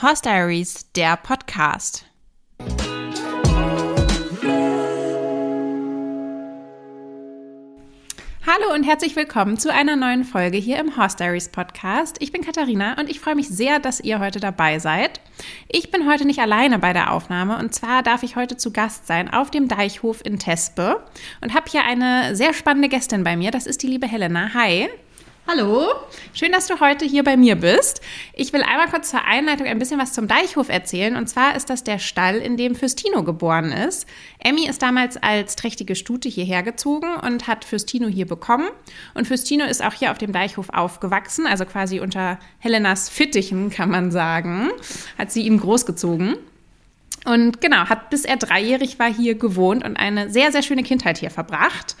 Horse Diaries, der Podcast. Hallo und herzlich willkommen zu einer neuen Folge hier im Horse Diaries Podcast. Ich bin Katharina und ich freue mich sehr, dass ihr heute dabei seid. Ich bin heute nicht alleine bei der Aufnahme und zwar darf ich heute zu Gast sein auf dem Deichhof in Tespe und habe hier eine sehr spannende Gästin bei mir. Das ist die liebe Helena. Hi. Hallo. Schön, dass du heute hier bei mir bist. Ich will einmal kurz zur Einleitung ein bisschen was zum Deichhof erzählen. Und zwar ist das der Stall, in dem Fürstino geboren ist. Emmy ist damals als trächtige Stute hierher gezogen und hat Fürstino hier bekommen. Und Fürstino ist auch hier auf dem Deichhof aufgewachsen, also quasi unter Helenas Fittichen, kann man sagen. Hat sie ihm großgezogen. Und genau, hat bis er dreijährig war hier gewohnt und eine sehr, sehr schöne Kindheit hier verbracht.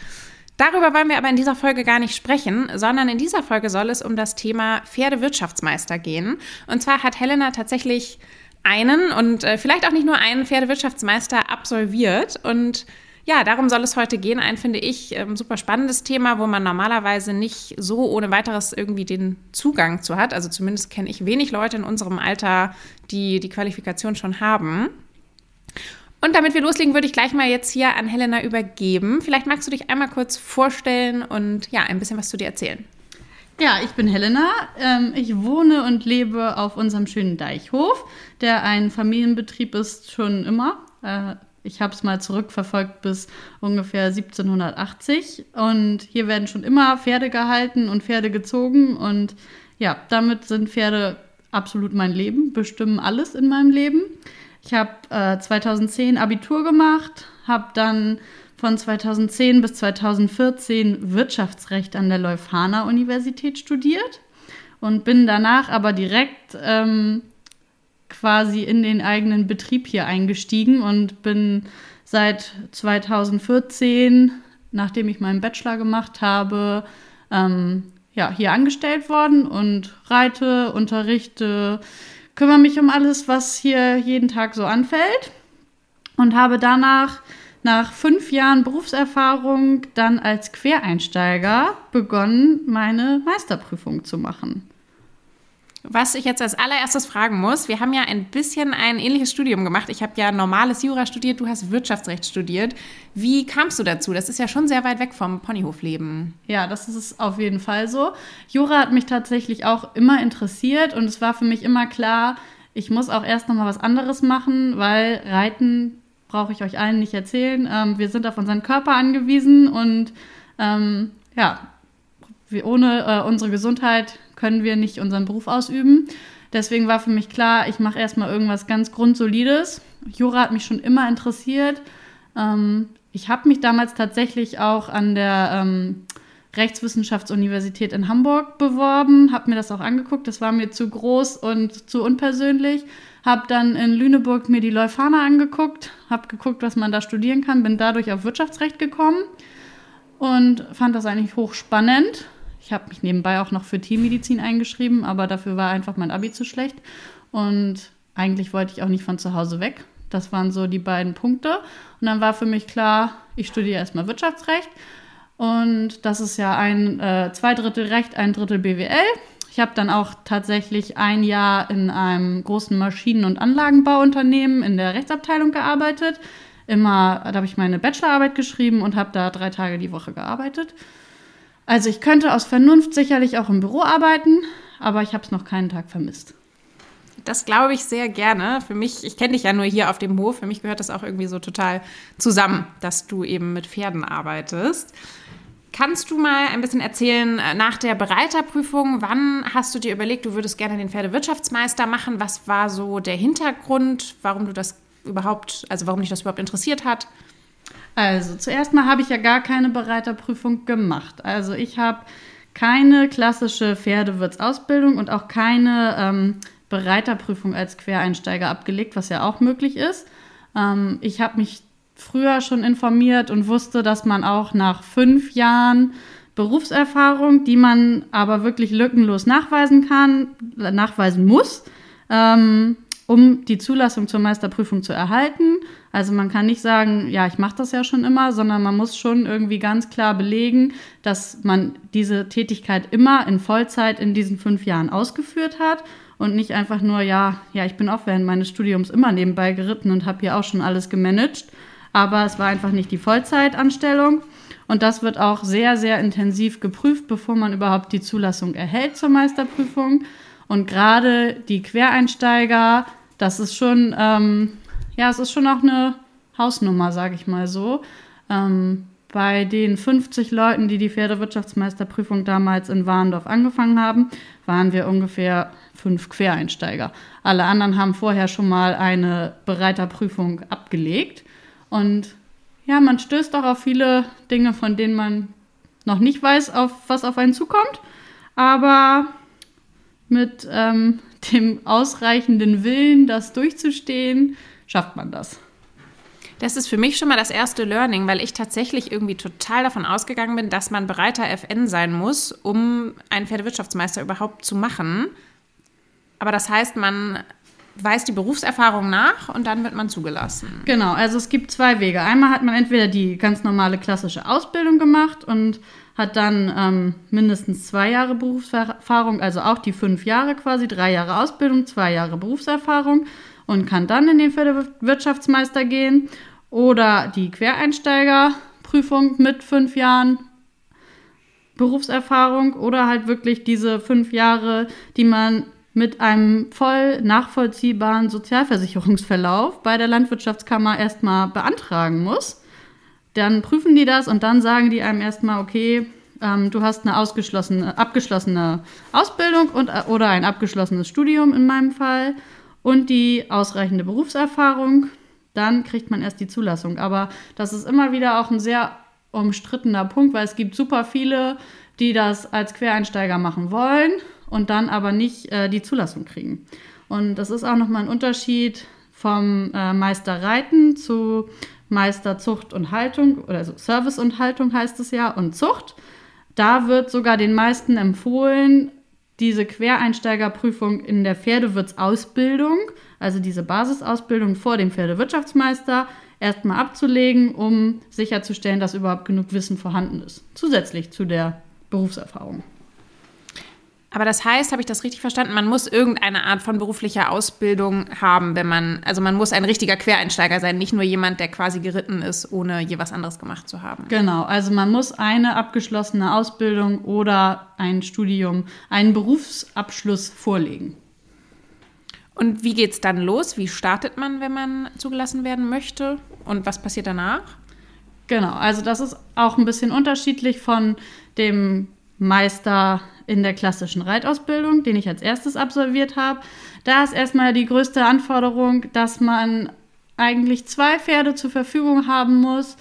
Darüber wollen wir aber in dieser Folge gar nicht sprechen, sondern in dieser Folge soll es um das Thema Pferdewirtschaftsmeister gehen. Und zwar hat Helena tatsächlich einen und äh, vielleicht auch nicht nur einen Pferdewirtschaftsmeister absolviert. Und ja, darum soll es heute gehen. Ein, finde ich, ähm, super spannendes Thema, wo man normalerweise nicht so ohne weiteres irgendwie den Zugang zu hat. Also zumindest kenne ich wenig Leute in unserem Alter, die die Qualifikation schon haben. Und damit wir loslegen, würde ich gleich mal jetzt hier an Helena übergeben. Vielleicht magst du dich einmal kurz vorstellen und ja, ein bisschen was zu dir erzählen. Ja, ich bin Helena. Ähm, ich wohne und lebe auf unserem schönen Deichhof, der ein Familienbetrieb ist schon immer. Äh, ich habe es mal zurückverfolgt bis ungefähr 1780. Und hier werden schon immer Pferde gehalten und Pferde gezogen. Und ja, damit sind Pferde absolut mein Leben, bestimmen alles in meinem Leben. Ich habe äh, 2010 Abitur gemacht, habe dann von 2010 bis 2014 Wirtschaftsrecht an der Leuphana Universität studiert und bin danach aber direkt ähm, quasi in den eigenen Betrieb hier eingestiegen und bin seit 2014, nachdem ich meinen Bachelor gemacht habe, ähm, ja, hier angestellt worden und reite, unterrichte, kümmere mich um alles, was hier jeden Tag so anfällt und habe danach nach fünf Jahren Berufserfahrung dann als Quereinsteiger begonnen, meine Meisterprüfung zu machen. Was ich jetzt als allererstes fragen muss, wir haben ja ein bisschen ein ähnliches Studium gemacht. Ich habe ja normales Jura studiert, du hast Wirtschaftsrecht studiert. Wie kamst du dazu? Das ist ja schon sehr weit weg vom Ponyhofleben. Ja, das ist auf jeden Fall so. Jura hat mich tatsächlich auch immer interessiert und es war für mich immer klar, ich muss auch erst noch mal was anderes machen, weil Reiten brauche ich euch allen nicht erzählen. Ähm, wir sind auf unseren Körper angewiesen und ähm, ja, wir, ohne äh, unsere Gesundheit können wir nicht unseren Beruf ausüben. Deswegen war für mich klar, ich mache erstmal irgendwas ganz Grundsolides. Jura hat mich schon immer interessiert. Ähm, ich habe mich damals tatsächlich auch an der ähm, Rechtswissenschaftsuniversität in Hamburg beworben, habe mir das auch angeguckt. Das war mir zu groß und zu unpersönlich. Habe dann in Lüneburg mir die Leuphana angeguckt, habe geguckt, was man da studieren kann, bin dadurch auf Wirtschaftsrecht gekommen und fand das eigentlich hochspannend ich habe mich nebenbei auch noch für Tiermedizin eingeschrieben, aber dafür war einfach mein Abi zu schlecht. Und eigentlich wollte ich auch nicht von zu Hause weg. Das waren so die beiden Punkte. Und dann war für mich klar, ich studiere erstmal Wirtschaftsrecht. Und das ist ja ein äh, zwei Drittel Recht, ein Drittel BWL. Ich habe dann auch tatsächlich ein Jahr in einem großen Maschinen- und Anlagenbauunternehmen in der Rechtsabteilung gearbeitet. Immer, da habe ich meine Bachelorarbeit geschrieben und habe da drei Tage die Woche gearbeitet. Also ich könnte aus Vernunft sicherlich auch im Büro arbeiten, aber ich habe es noch keinen Tag vermisst. Das glaube ich sehr gerne. Für mich, ich kenne dich ja nur hier auf dem Hof, für mich gehört das auch irgendwie so total zusammen, dass du eben mit Pferden arbeitest. Kannst du mal ein bisschen erzählen, äh, nach der Bereiterprüfung, wann hast du dir überlegt, du würdest gerne den Pferdewirtschaftsmeister machen? Was war so der Hintergrund, warum du das überhaupt, also warum dich das überhaupt interessiert hat? Also, zuerst mal habe ich ja gar keine Bereiterprüfung gemacht. Also, ich habe keine klassische Pferdewirtsausbildung und auch keine ähm, Bereiterprüfung als Quereinsteiger abgelegt, was ja auch möglich ist. Ähm, ich habe mich früher schon informiert und wusste, dass man auch nach fünf Jahren Berufserfahrung, die man aber wirklich lückenlos nachweisen kann, nachweisen muss, ähm, um die Zulassung zur Meisterprüfung zu erhalten. Also man kann nicht sagen, ja, ich mache das ja schon immer, sondern man muss schon irgendwie ganz klar belegen, dass man diese Tätigkeit immer in Vollzeit in diesen fünf Jahren ausgeführt hat. und nicht einfach nur, ja, ja, ich bin auch während meines Studiums immer nebenbei geritten und habe hier auch schon alles gemanagt, aber es war einfach nicht die Vollzeitanstellung. Und das wird auch sehr, sehr intensiv geprüft, bevor man überhaupt die Zulassung erhält zur Meisterprüfung. Und gerade die Quereinsteiger, das ist schon, ähm, ja, es ist schon auch eine Hausnummer, sage ich mal so. Ähm, bei den 50 Leuten, die die Pferdewirtschaftsmeisterprüfung damals in Warndorf angefangen haben, waren wir ungefähr fünf Quereinsteiger. Alle anderen haben vorher schon mal eine Bereiterprüfung abgelegt. Und ja, man stößt auch auf viele Dinge, von denen man noch nicht weiß, auf was auf einen zukommt. Aber mit ähm, dem ausreichenden Willen, das durchzustehen, schafft man das. Das ist für mich schon mal das erste Learning, weil ich tatsächlich irgendwie total davon ausgegangen bin, dass man bereiter FN sein muss, um einen Pferdewirtschaftsmeister überhaupt zu machen. Aber das heißt, man weist die Berufserfahrung nach und dann wird man zugelassen. Genau, also es gibt zwei Wege. Einmal hat man entweder die ganz normale klassische Ausbildung gemacht und hat dann ähm, mindestens zwei Jahre Berufserfahrung, also auch die fünf Jahre quasi, drei Jahre Ausbildung, zwei Jahre Berufserfahrung und kann dann in den Wirtschaftsmeister gehen. Oder die Quereinsteigerprüfung mit fünf Jahren Berufserfahrung oder halt wirklich diese fünf Jahre, die man mit einem voll nachvollziehbaren Sozialversicherungsverlauf bei der Landwirtschaftskammer erstmal beantragen muss. Dann prüfen die das und dann sagen die einem erstmal, okay, ähm, du hast eine ausgeschlossene, abgeschlossene Ausbildung und, äh, oder ein abgeschlossenes Studium in meinem Fall und die ausreichende Berufserfahrung. Dann kriegt man erst die Zulassung. Aber das ist immer wieder auch ein sehr umstrittener Punkt, weil es gibt super viele, die das als Quereinsteiger machen wollen und dann aber nicht äh, die Zulassung kriegen. Und das ist auch nochmal ein Unterschied vom äh, Meister Reiten zu Meister Zucht und Haltung oder also Service und Haltung heißt es ja und Zucht. Da wird sogar den meisten empfohlen, diese Quereinsteigerprüfung in der Pferdewirtsausbildung, also diese Basisausbildung vor dem Pferdewirtschaftsmeister, erstmal abzulegen, um sicherzustellen, dass überhaupt genug Wissen vorhanden ist. Zusätzlich zu der Berufserfahrung. Aber das heißt, habe ich das richtig verstanden, man muss irgendeine Art von beruflicher Ausbildung haben, wenn man, also man muss ein richtiger Quereinsteiger sein, nicht nur jemand, der quasi geritten ist, ohne je was anderes gemacht zu haben. Genau, also man muss eine abgeschlossene Ausbildung oder ein Studium, einen Berufsabschluss vorlegen. Und wie geht es dann los? Wie startet man, wenn man zugelassen werden möchte? Und was passiert danach? Genau, also das ist auch ein bisschen unterschiedlich von dem Meister in der klassischen Reitausbildung, den ich als erstes absolviert habe. Da ist erstmal die größte Anforderung, dass man eigentlich zwei Pferde zur Verfügung haben muss,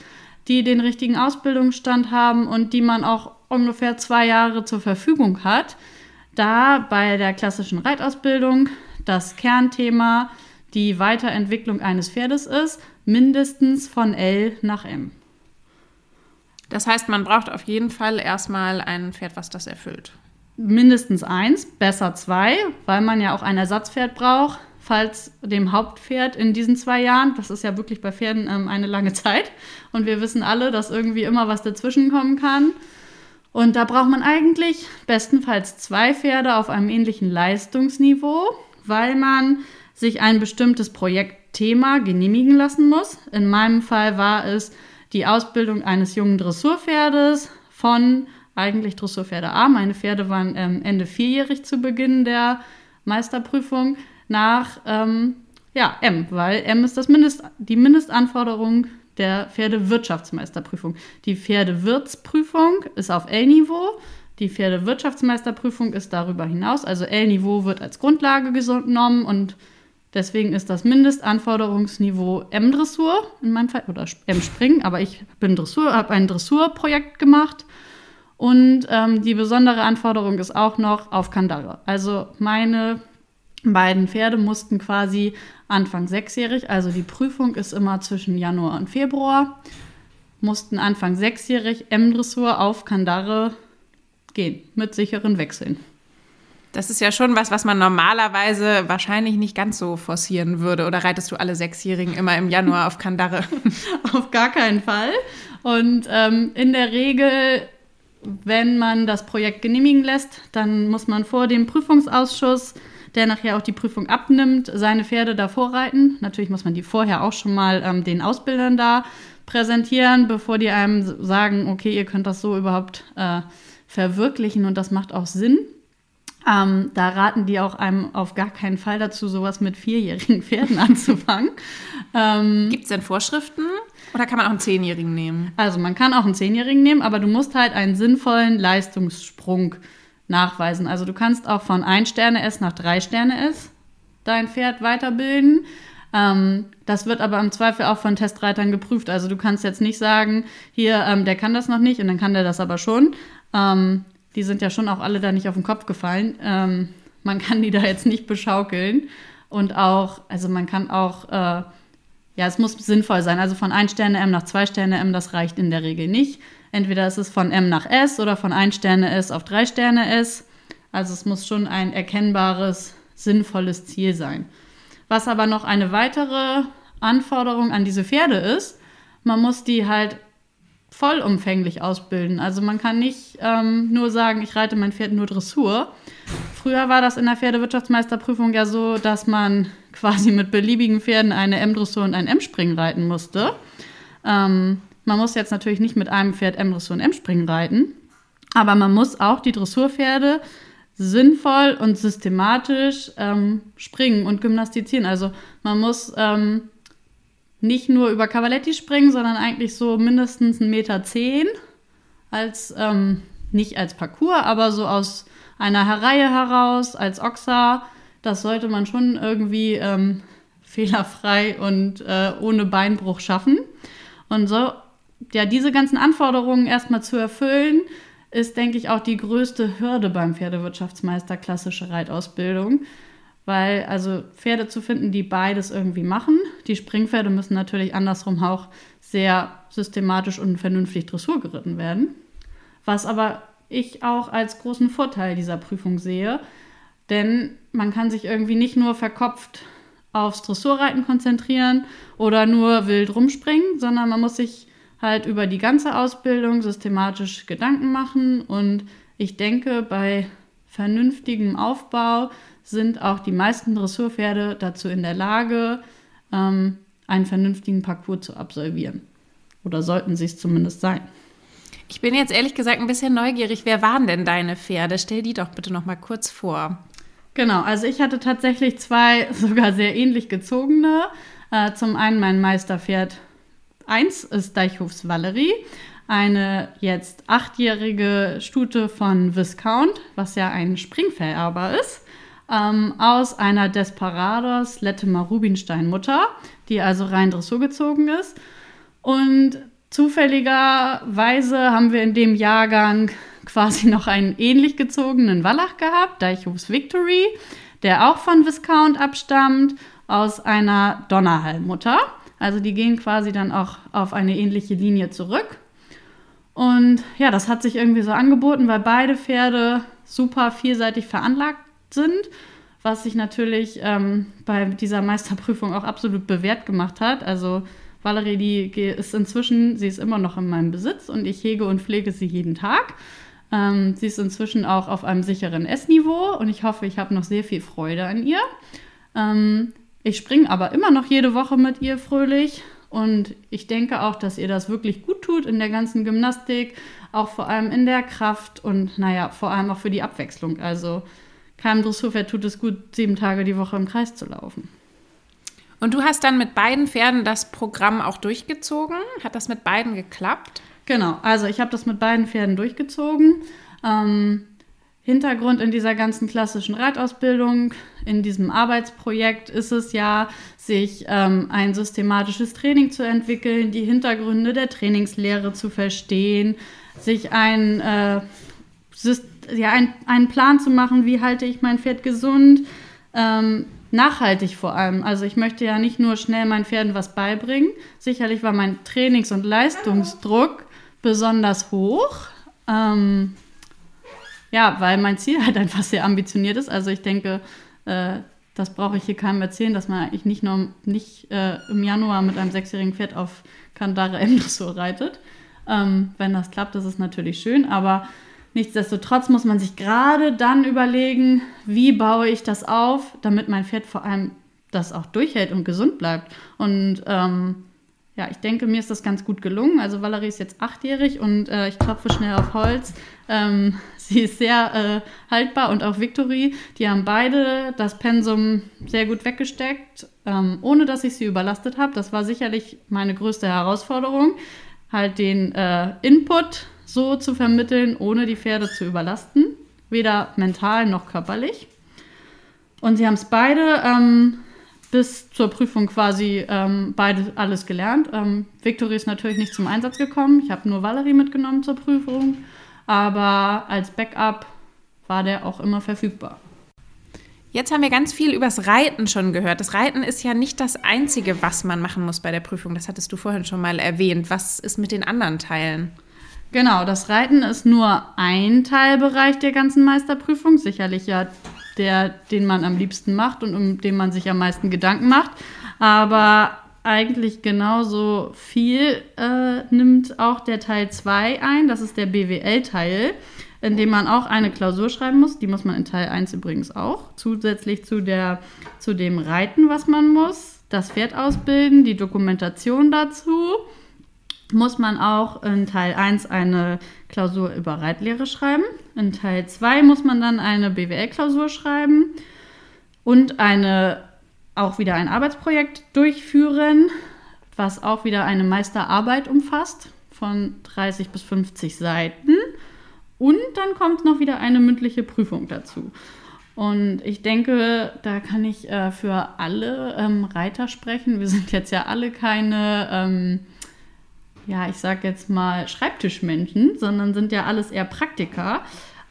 die den richtigen Ausbildungsstand haben und die man auch ungefähr zwei Jahre zur Verfügung hat. Da bei der klassischen Reitausbildung das Kernthema die Weiterentwicklung eines Pferdes ist, mindestens von L nach M. Das heißt, man braucht auf jeden Fall erstmal ein Pferd, was das erfüllt mindestens eins, besser zwei, weil man ja auch ein Ersatzpferd braucht, falls dem Hauptpferd in diesen zwei Jahren, das ist ja wirklich bei Pferden ähm, eine lange Zeit und wir wissen alle, dass irgendwie immer was dazwischen kommen kann. Und da braucht man eigentlich bestenfalls zwei Pferde auf einem ähnlichen Leistungsniveau, weil man sich ein bestimmtes Projektthema genehmigen lassen muss. In meinem Fall war es die Ausbildung eines jungen Dressurpferdes von eigentlich Dressurpferde A. Meine Pferde waren ähm, Ende vierjährig zu Beginn der Meisterprüfung nach ähm, ja, M, weil M ist das Mindest, die Mindestanforderung der Pferdewirtschaftsmeisterprüfung. Die Pferdewirtsprüfung ist auf L-Niveau, die Pferdewirtschaftsmeisterprüfung ist darüber hinaus. Also L-Niveau wird als Grundlage genommen und deswegen ist das Mindestanforderungsniveau M-Dressur in meinem Fall oder M-Springen, aber ich bin Dressur, habe ein Dressurprojekt gemacht und ähm, die besondere Anforderung ist auch noch auf Kandare. Also meine beiden Pferde mussten quasi Anfang sechsjährig, also die Prüfung ist immer zwischen Januar und Februar, mussten Anfang sechsjährig M-Dressur auf Kandare gehen, mit sicheren Wechseln. Das ist ja schon was, was man normalerweise wahrscheinlich nicht ganz so forcieren würde. Oder reitest du alle Sechsjährigen immer im Januar auf Kandare? auf gar keinen Fall. Und ähm, in der Regel wenn man das Projekt genehmigen lässt, dann muss man vor dem Prüfungsausschuss der nachher auch die Prüfung abnimmt, seine Pferde davor reiten. Natürlich muss man die vorher auch schon mal ähm, den Ausbildern da präsentieren, bevor die einem sagen, okay, ihr könnt das so überhaupt äh, verwirklichen und das macht auch Sinn. Ähm, da raten die auch einem auf gar keinen Fall dazu, sowas mit vierjährigen Pferden anzufangen. Ähm, Gibt es denn Vorschriften? Oder kann man auch einen Zehnjährigen nehmen? Also man kann auch einen Zehnjährigen nehmen, aber du musst halt einen sinnvollen Leistungssprung nachweisen. Also du kannst auch von 1 Sterne S nach 3 Sterne S dein Pferd weiterbilden. Ähm, das wird aber im Zweifel auch von Testreitern geprüft. Also du kannst jetzt nicht sagen, hier, ähm, der kann das noch nicht und dann kann der das aber schon. Ähm, die sind ja schon auch alle da nicht auf den Kopf gefallen. Ähm, man kann die da jetzt nicht beschaukeln. Und auch, also man kann auch, äh, ja, es muss sinnvoll sein. Also von 1 Sterne M nach 2 Sterne M, das reicht in der Regel nicht. Entweder ist es von M nach S oder von 1 Sterne S auf 3 Sterne S. Also es muss schon ein erkennbares, sinnvolles Ziel sein. Was aber noch eine weitere Anforderung an diese Pferde ist, man muss die halt vollumfänglich ausbilden. Also man kann nicht ähm, nur sagen, ich reite mein Pferd nur Dressur. Früher war das in der Pferdewirtschaftsmeisterprüfung ja so, dass man quasi mit beliebigen Pferden eine M-Dressur und ein M-Springen reiten musste. Ähm, man muss jetzt natürlich nicht mit einem Pferd M-Dressur und M-Springen reiten, aber man muss auch die Dressurpferde sinnvoll und systematisch ähm, springen und gymnastizieren. Also man muss ähm, nicht nur über Cavaletti springen, sondern eigentlich so mindestens 1,10 Meter zehn als ähm, nicht als Parcours, aber so aus einer Reihe heraus als Ochser. Das sollte man schon irgendwie ähm, fehlerfrei und äh, ohne Beinbruch schaffen. Und so, ja, diese ganzen Anforderungen erstmal zu erfüllen, ist, denke ich, auch die größte Hürde beim Pferdewirtschaftsmeister klassische Reitausbildung. Weil also Pferde zu finden, die beides irgendwie machen. Die Springpferde müssen natürlich andersrum auch sehr systematisch und vernünftig Dressur geritten werden. Was aber ich auch als großen Vorteil dieser Prüfung sehe. Denn man kann sich irgendwie nicht nur verkopft aufs Dressurreiten konzentrieren oder nur wild rumspringen, sondern man muss sich halt über die ganze Ausbildung systematisch Gedanken machen. Und ich denke, bei vernünftigem Aufbau sind auch die meisten Dressurpferde dazu in der Lage, ähm, einen vernünftigen Parcours zu absolvieren. Oder sollten sie es zumindest sein. Ich bin jetzt ehrlich gesagt ein bisschen neugierig. Wer waren denn deine Pferde? Stell die doch bitte noch mal kurz vor. Genau, also ich hatte tatsächlich zwei sogar sehr ähnlich gezogene. Äh, zum einen mein Meisterpferd 1 ist Deichhofs Valerie, eine jetzt achtjährige Stute von Viscount, was ja ein Springvererber ist ähm, aus einer Desperados Lettemar Rubinstein Mutter, die also rein Dressur gezogen ist. Und zufälligerweise haben wir in dem Jahrgang quasi noch einen ähnlich gezogenen Wallach gehabt, Deichhofs Victory, der auch von Viscount abstammt, aus einer Donnerhall-Mutter. Also die gehen quasi dann auch auf eine ähnliche Linie zurück. Und ja, das hat sich irgendwie so angeboten, weil beide Pferde super vielseitig veranlagt sind, was sich natürlich ähm, bei dieser Meisterprüfung auch absolut bewährt gemacht hat. Also Valerie, die ist inzwischen, sie ist immer noch in meinem Besitz und ich hege und pflege sie jeden Tag. Ähm, sie ist inzwischen auch auf einem sicheren Essniveau und ich hoffe, ich habe noch sehr viel Freude an ihr. Ähm, ich springe aber immer noch jede Woche mit ihr fröhlich und ich denke auch, dass ihr das wirklich gut tut in der ganzen Gymnastik, auch vor allem in der Kraft und naja, vor allem auch für die Abwechslung. Also keinem Dressurpferd tut es gut, sieben Tage die Woche im Kreis zu laufen. Und du hast dann mit beiden Pferden das Programm auch durchgezogen? Hat das mit beiden geklappt? Genau, also ich habe das mit beiden Pferden durchgezogen. Ähm, Hintergrund in dieser ganzen klassischen Reitausbildung, in diesem Arbeitsprojekt ist es ja, sich ähm, ein systematisches Training zu entwickeln, die Hintergründe der Trainingslehre zu verstehen, sich ein äh, ja, ein, einen Plan zu machen, wie halte ich mein Pferd gesund, ähm, nachhaltig vor allem. Also ich möchte ja nicht nur schnell meinen Pferden was beibringen. Sicherlich war mein Trainings- und Leistungsdruck besonders hoch. Ähm, ja, weil mein Ziel halt einfach sehr ambitioniert ist. Also ich denke, äh, das brauche ich hier keinem erzählen, dass man eigentlich nicht nur nicht äh, im Januar mit einem sechsjährigen Pferd auf Kandare M-Dressur reitet. Ähm, wenn das klappt, ist es natürlich schön, aber Nichtsdestotrotz muss man sich gerade dann überlegen, wie baue ich das auf, damit mein Pferd vor allem das auch durchhält und gesund bleibt. Und ähm, ja, ich denke, mir ist das ganz gut gelungen. Also Valerie ist jetzt achtjährig und äh, ich klopfe schnell auf Holz. Ähm, sie ist sehr äh, haltbar und auch Victory. Die haben beide das Pensum sehr gut weggesteckt, ähm, ohne dass ich sie überlastet habe. Das war sicherlich meine größte Herausforderung, halt den äh, Input so zu vermitteln, ohne die Pferde zu überlasten, weder mental noch körperlich. Und sie haben es beide ähm, bis zur Prüfung quasi ähm, beide alles gelernt. Ähm, Victory ist natürlich nicht zum Einsatz gekommen. Ich habe nur Valerie mitgenommen zur Prüfung. Aber als Backup war der auch immer verfügbar. Jetzt haben wir ganz viel übers Reiten schon gehört. Das Reiten ist ja nicht das Einzige, was man machen muss bei der Prüfung. Das hattest du vorhin schon mal erwähnt. Was ist mit den anderen Teilen? Genau, das Reiten ist nur ein Teilbereich der ganzen Meisterprüfung. Sicherlich ja der, den man am liebsten macht und um den man sich am meisten Gedanken macht. Aber eigentlich genauso viel äh, nimmt auch der Teil 2 ein. Das ist der BWL-Teil, in dem man auch eine Klausur schreiben muss. Die muss man in Teil 1 übrigens auch. Zusätzlich zu, der, zu dem Reiten, was man muss. Das Pferd ausbilden, die Dokumentation dazu muss man auch in Teil 1 eine Klausur über Reitlehre schreiben. In Teil 2 muss man dann eine BWL-Klausur schreiben und eine, auch wieder ein Arbeitsprojekt durchführen, was auch wieder eine Meisterarbeit umfasst von 30 bis 50 Seiten. Und dann kommt noch wieder eine mündliche Prüfung dazu. Und ich denke, da kann ich äh, für alle ähm, Reiter sprechen. Wir sind jetzt ja alle keine ähm, ja, ich sag jetzt mal Schreibtischmenschen, sondern sind ja alles eher Praktiker.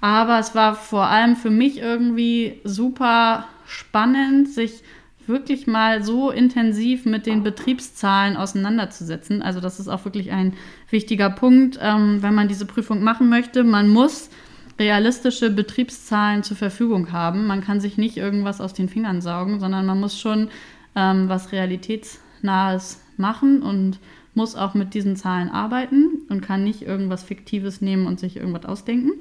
Aber es war vor allem für mich irgendwie super spannend, sich wirklich mal so intensiv mit den Betriebszahlen auseinanderzusetzen. Also das ist auch wirklich ein wichtiger Punkt, ähm, wenn man diese Prüfung machen möchte. Man muss realistische Betriebszahlen zur Verfügung haben. Man kann sich nicht irgendwas aus den Fingern saugen, sondern man muss schon ähm, was realitätsnahes machen und muss auch mit diesen Zahlen arbeiten und kann nicht irgendwas Fiktives nehmen und sich irgendwas ausdenken.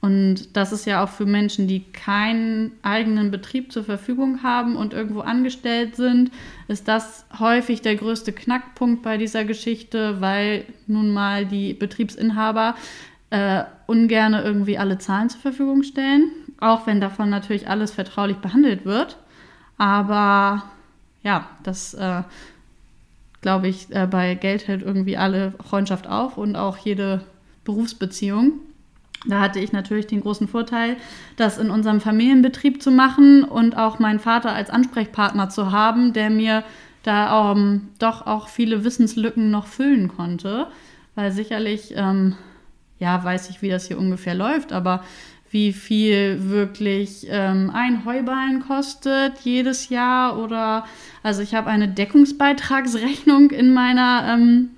Und das ist ja auch für Menschen, die keinen eigenen Betrieb zur Verfügung haben und irgendwo angestellt sind, ist das häufig der größte Knackpunkt bei dieser Geschichte, weil nun mal die Betriebsinhaber äh, ungern irgendwie alle Zahlen zur Verfügung stellen, auch wenn davon natürlich alles vertraulich behandelt wird. Aber ja, das äh, glaube ich, äh, bei Geld hält irgendwie alle Freundschaft auf und auch jede Berufsbeziehung. Da hatte ich natürlich den großen Vorteil, das in unserem Familienbetrieb zu machen und auch meinen Vater als Ansprechpartner zu haben, der mir da ähm, doch auch viele Wissenslücken noch füllen konnte. Weil sicherlich, ähm, ja, weiß ich, wie das hier ungefähr läuft, aber wie viel wirklich ähm, ein Heuballen kostet jedes Jahr oder also ich habe eine Deckungsbeitragsrechnung in meiner ähm,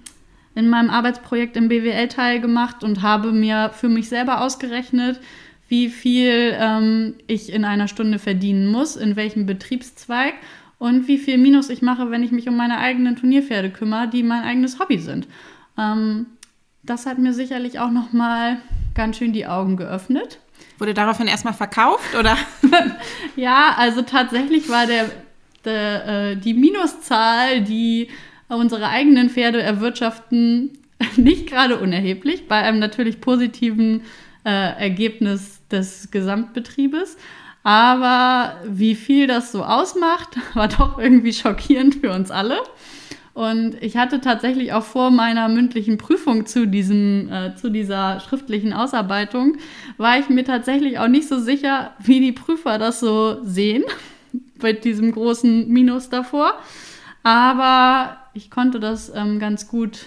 in meinem Arbeitsprojekt im BWL-Teil gemacht und habe mir für mich selber ausgerechnet, wie viel ähm, ich in einer Stunde verdienen muss, in welchem Betriebszweig und wie viel Minus ich mache, wenn ich mich um meine eigenen Turnierpferde kümmere, die mein eigenes Hobby sind. Ähm, das hat mir sicherlich auch noch mal ganz schön die Augen geöffnet. Wurde daraufhin erstmal verkauft oder? ja, also tatsächlich war der, der äh, die Minuszahl, die unsere eigenen Pferde erwirtschaften, nicht gerade unerheblich, bei einem natürlich positiven äh, Ergebnis des Gesamtbetriebes. Aber wie viel das so ausmacht, war doch irgendwie schockierend für uns alle. Und ich hatte tatsächlich auch vor meiner mündlichen Prüfung zu, diesem, äh, zu dieser schriftlichen Ausarbeitung, war ich mir tatsächlich auch nicht so sicher, wie die Prüfer das so sehen, mit diesem großen Minus davor. Aber ich konnte das ähm, ganz gut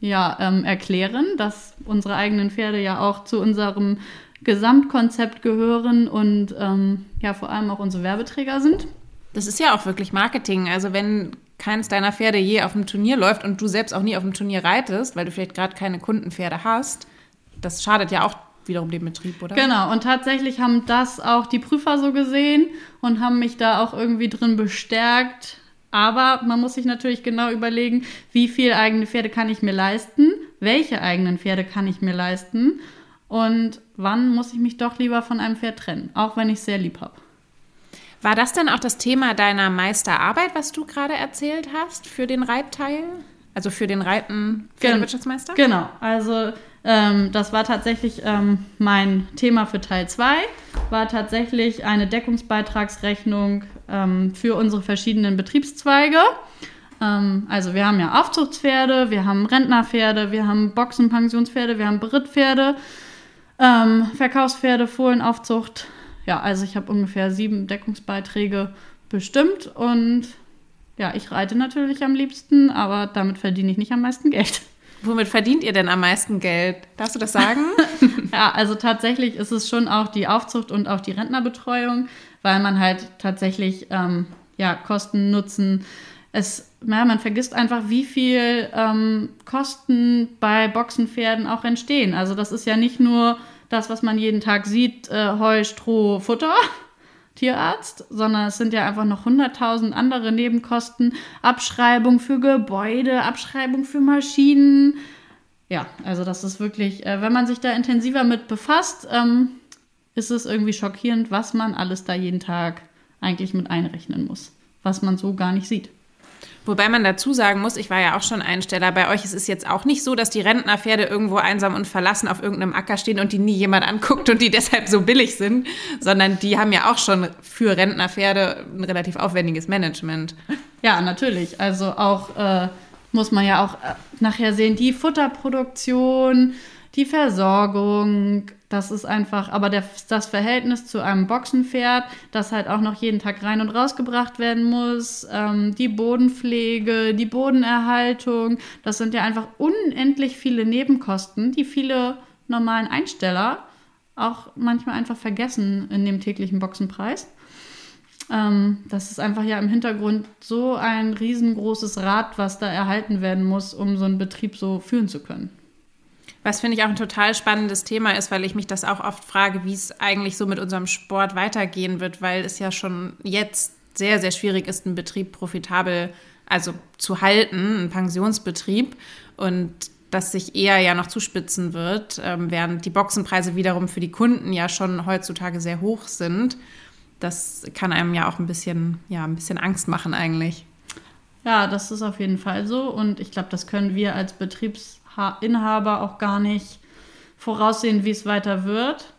ja, ähm, erklären, dass unsere eigenen Pferde ja auch zu unserem Gesamtkonzept gehören und ähm, ja vor allem auch unsere Werbeträger sind. Das ist ja auch wirklich Marketing. Also wenn keines deiner Pferde je auf dem Turnier läuft und du selbst auch nie auf dem Turnier reitest, weil du vielleicht gerade keine Kundenpferde hast, das schadet ja auch wiederum dem Betrieb, oder? Genau, und tatsächlich haben das auch die Prüfer so gesehen und haben mich da auch irgendwie drin bestärkt. Aber man muss sich natürlich genau überlegen, wie viel eigene Pferde kann ich mir leisten, welche eigenen Pferde kann ich mir leisten und wann muss ich mich doch lieber von einem Pferd trennen, auch wenn ich es sehr lieb habe. War das denn auch das Thema deiner Meisterarbeit, was du gerade erzählt hast, für den Reitteil? Also für den Reiten Pferdewirtschaftsmeister? Genau, also ähm, das war tatsächlich ähm, mein Thema für Teil 2, war tatsächlich eine Deckungsbeitragsrechnung ähm, für unsere verschiedenen Betriebszweige. Ähm, also wir haben ja Aufzuchtspferde, wir haben Rentnerpferde, wir haben Boxenpensionspferde, wir haben Berittpferde, ähm, Verkaufspferde, Fohlenaufzucht. Ja, also ich habe ungefähr sieben Deckungsbeiträge bestimmt und ja, ich reite natürlich am liebsten, aber damit verdiene ich nicht am meisten Geld. Womit verdient ihr denn am meisten Geld? Darfst du das sagen? ja, also tatsächlich ist es schon auch die Aufzucht und auch die Rentnerbetreuung, weil man halt tatsächlich ähm, ja, Kosten, Nutzen, es, ja, man vergisst einfach, wie viel ähm, Kosten bei Boxenpferden auch entstehen. Also das ist ja nicht nur das, was man jeden Tag sieht, äh, Heu, Stroh, Futter, Tierarzt, sondern es sind ja einfach noch hunderttausend andere Nebenkosten, Abschreibung für Gebäude, Abschreibung für Maschinen. Ja, also das ist wirklich, äh, wenn man sich da intensiver mit befasst, ähm, ist es irgendwie schockierend, was man alles da jeden Tag eigentlich mit einrechnen muss, was man so gar nicht sieht. Wobei man dazu sagen muss, ich war ja auch schon Einsteller. Bei euch ist es jetzt auch nicht so, dass die Rentnerpferde irgendwo einsam und verlassen auf irgendeinem Acker stehen und die nie jemand anguckt und die deshalb so billig sind, sondern die haben ja auch schon für Rentnerpferde ein relativ aufwendiges Management. Ja, natürlich. Also auch äh, muss man ja auch äh, nachher sehen, die Futterproduktion, die Versorgung, das ist einfach, aber der, das Verhältnis zu einem Boxenpferd, das halt auch noch jeden Tag rein und rausgebracht werden muss, ähm, die Bodenpflege, die Bodenerhaltung, das sind ja einfach unendlich viele Nebenkosten, die viele normalen Einsteller auch manchmal einfach vergessen in dem täglichen Boxenpreis. Ähm, das ist einfach ja im Hintergrund so ein riesengroßes Rad, was da erhalten werden muss, um so einen Betrieb so führen zu können. Was finde ich auch ein total spannendes Thema ist, weil ich mich das auch oft frage, wie es eigentlich so mit unserem Sport weitergehen wird, weil es ja schon jetzt sehr, sehr schwierig ist, einen Betrieb profitabel also zu halten, einen Pensionsbetrieb und das sich eher ja noch zuspitzen wird, ähm, während die Boxenpreise wiederum für die Kunden ja schon heutzutage sehr hoch sind. Das kann einem ja auch ein bisschen, ja, ein bisschen Angst machen eigentlich. Ja, das ist auf jeden Fall so und ich glaube, das können wir als Betriebs Inhaber auch gar nicht voraussehen, wie es weiter wird.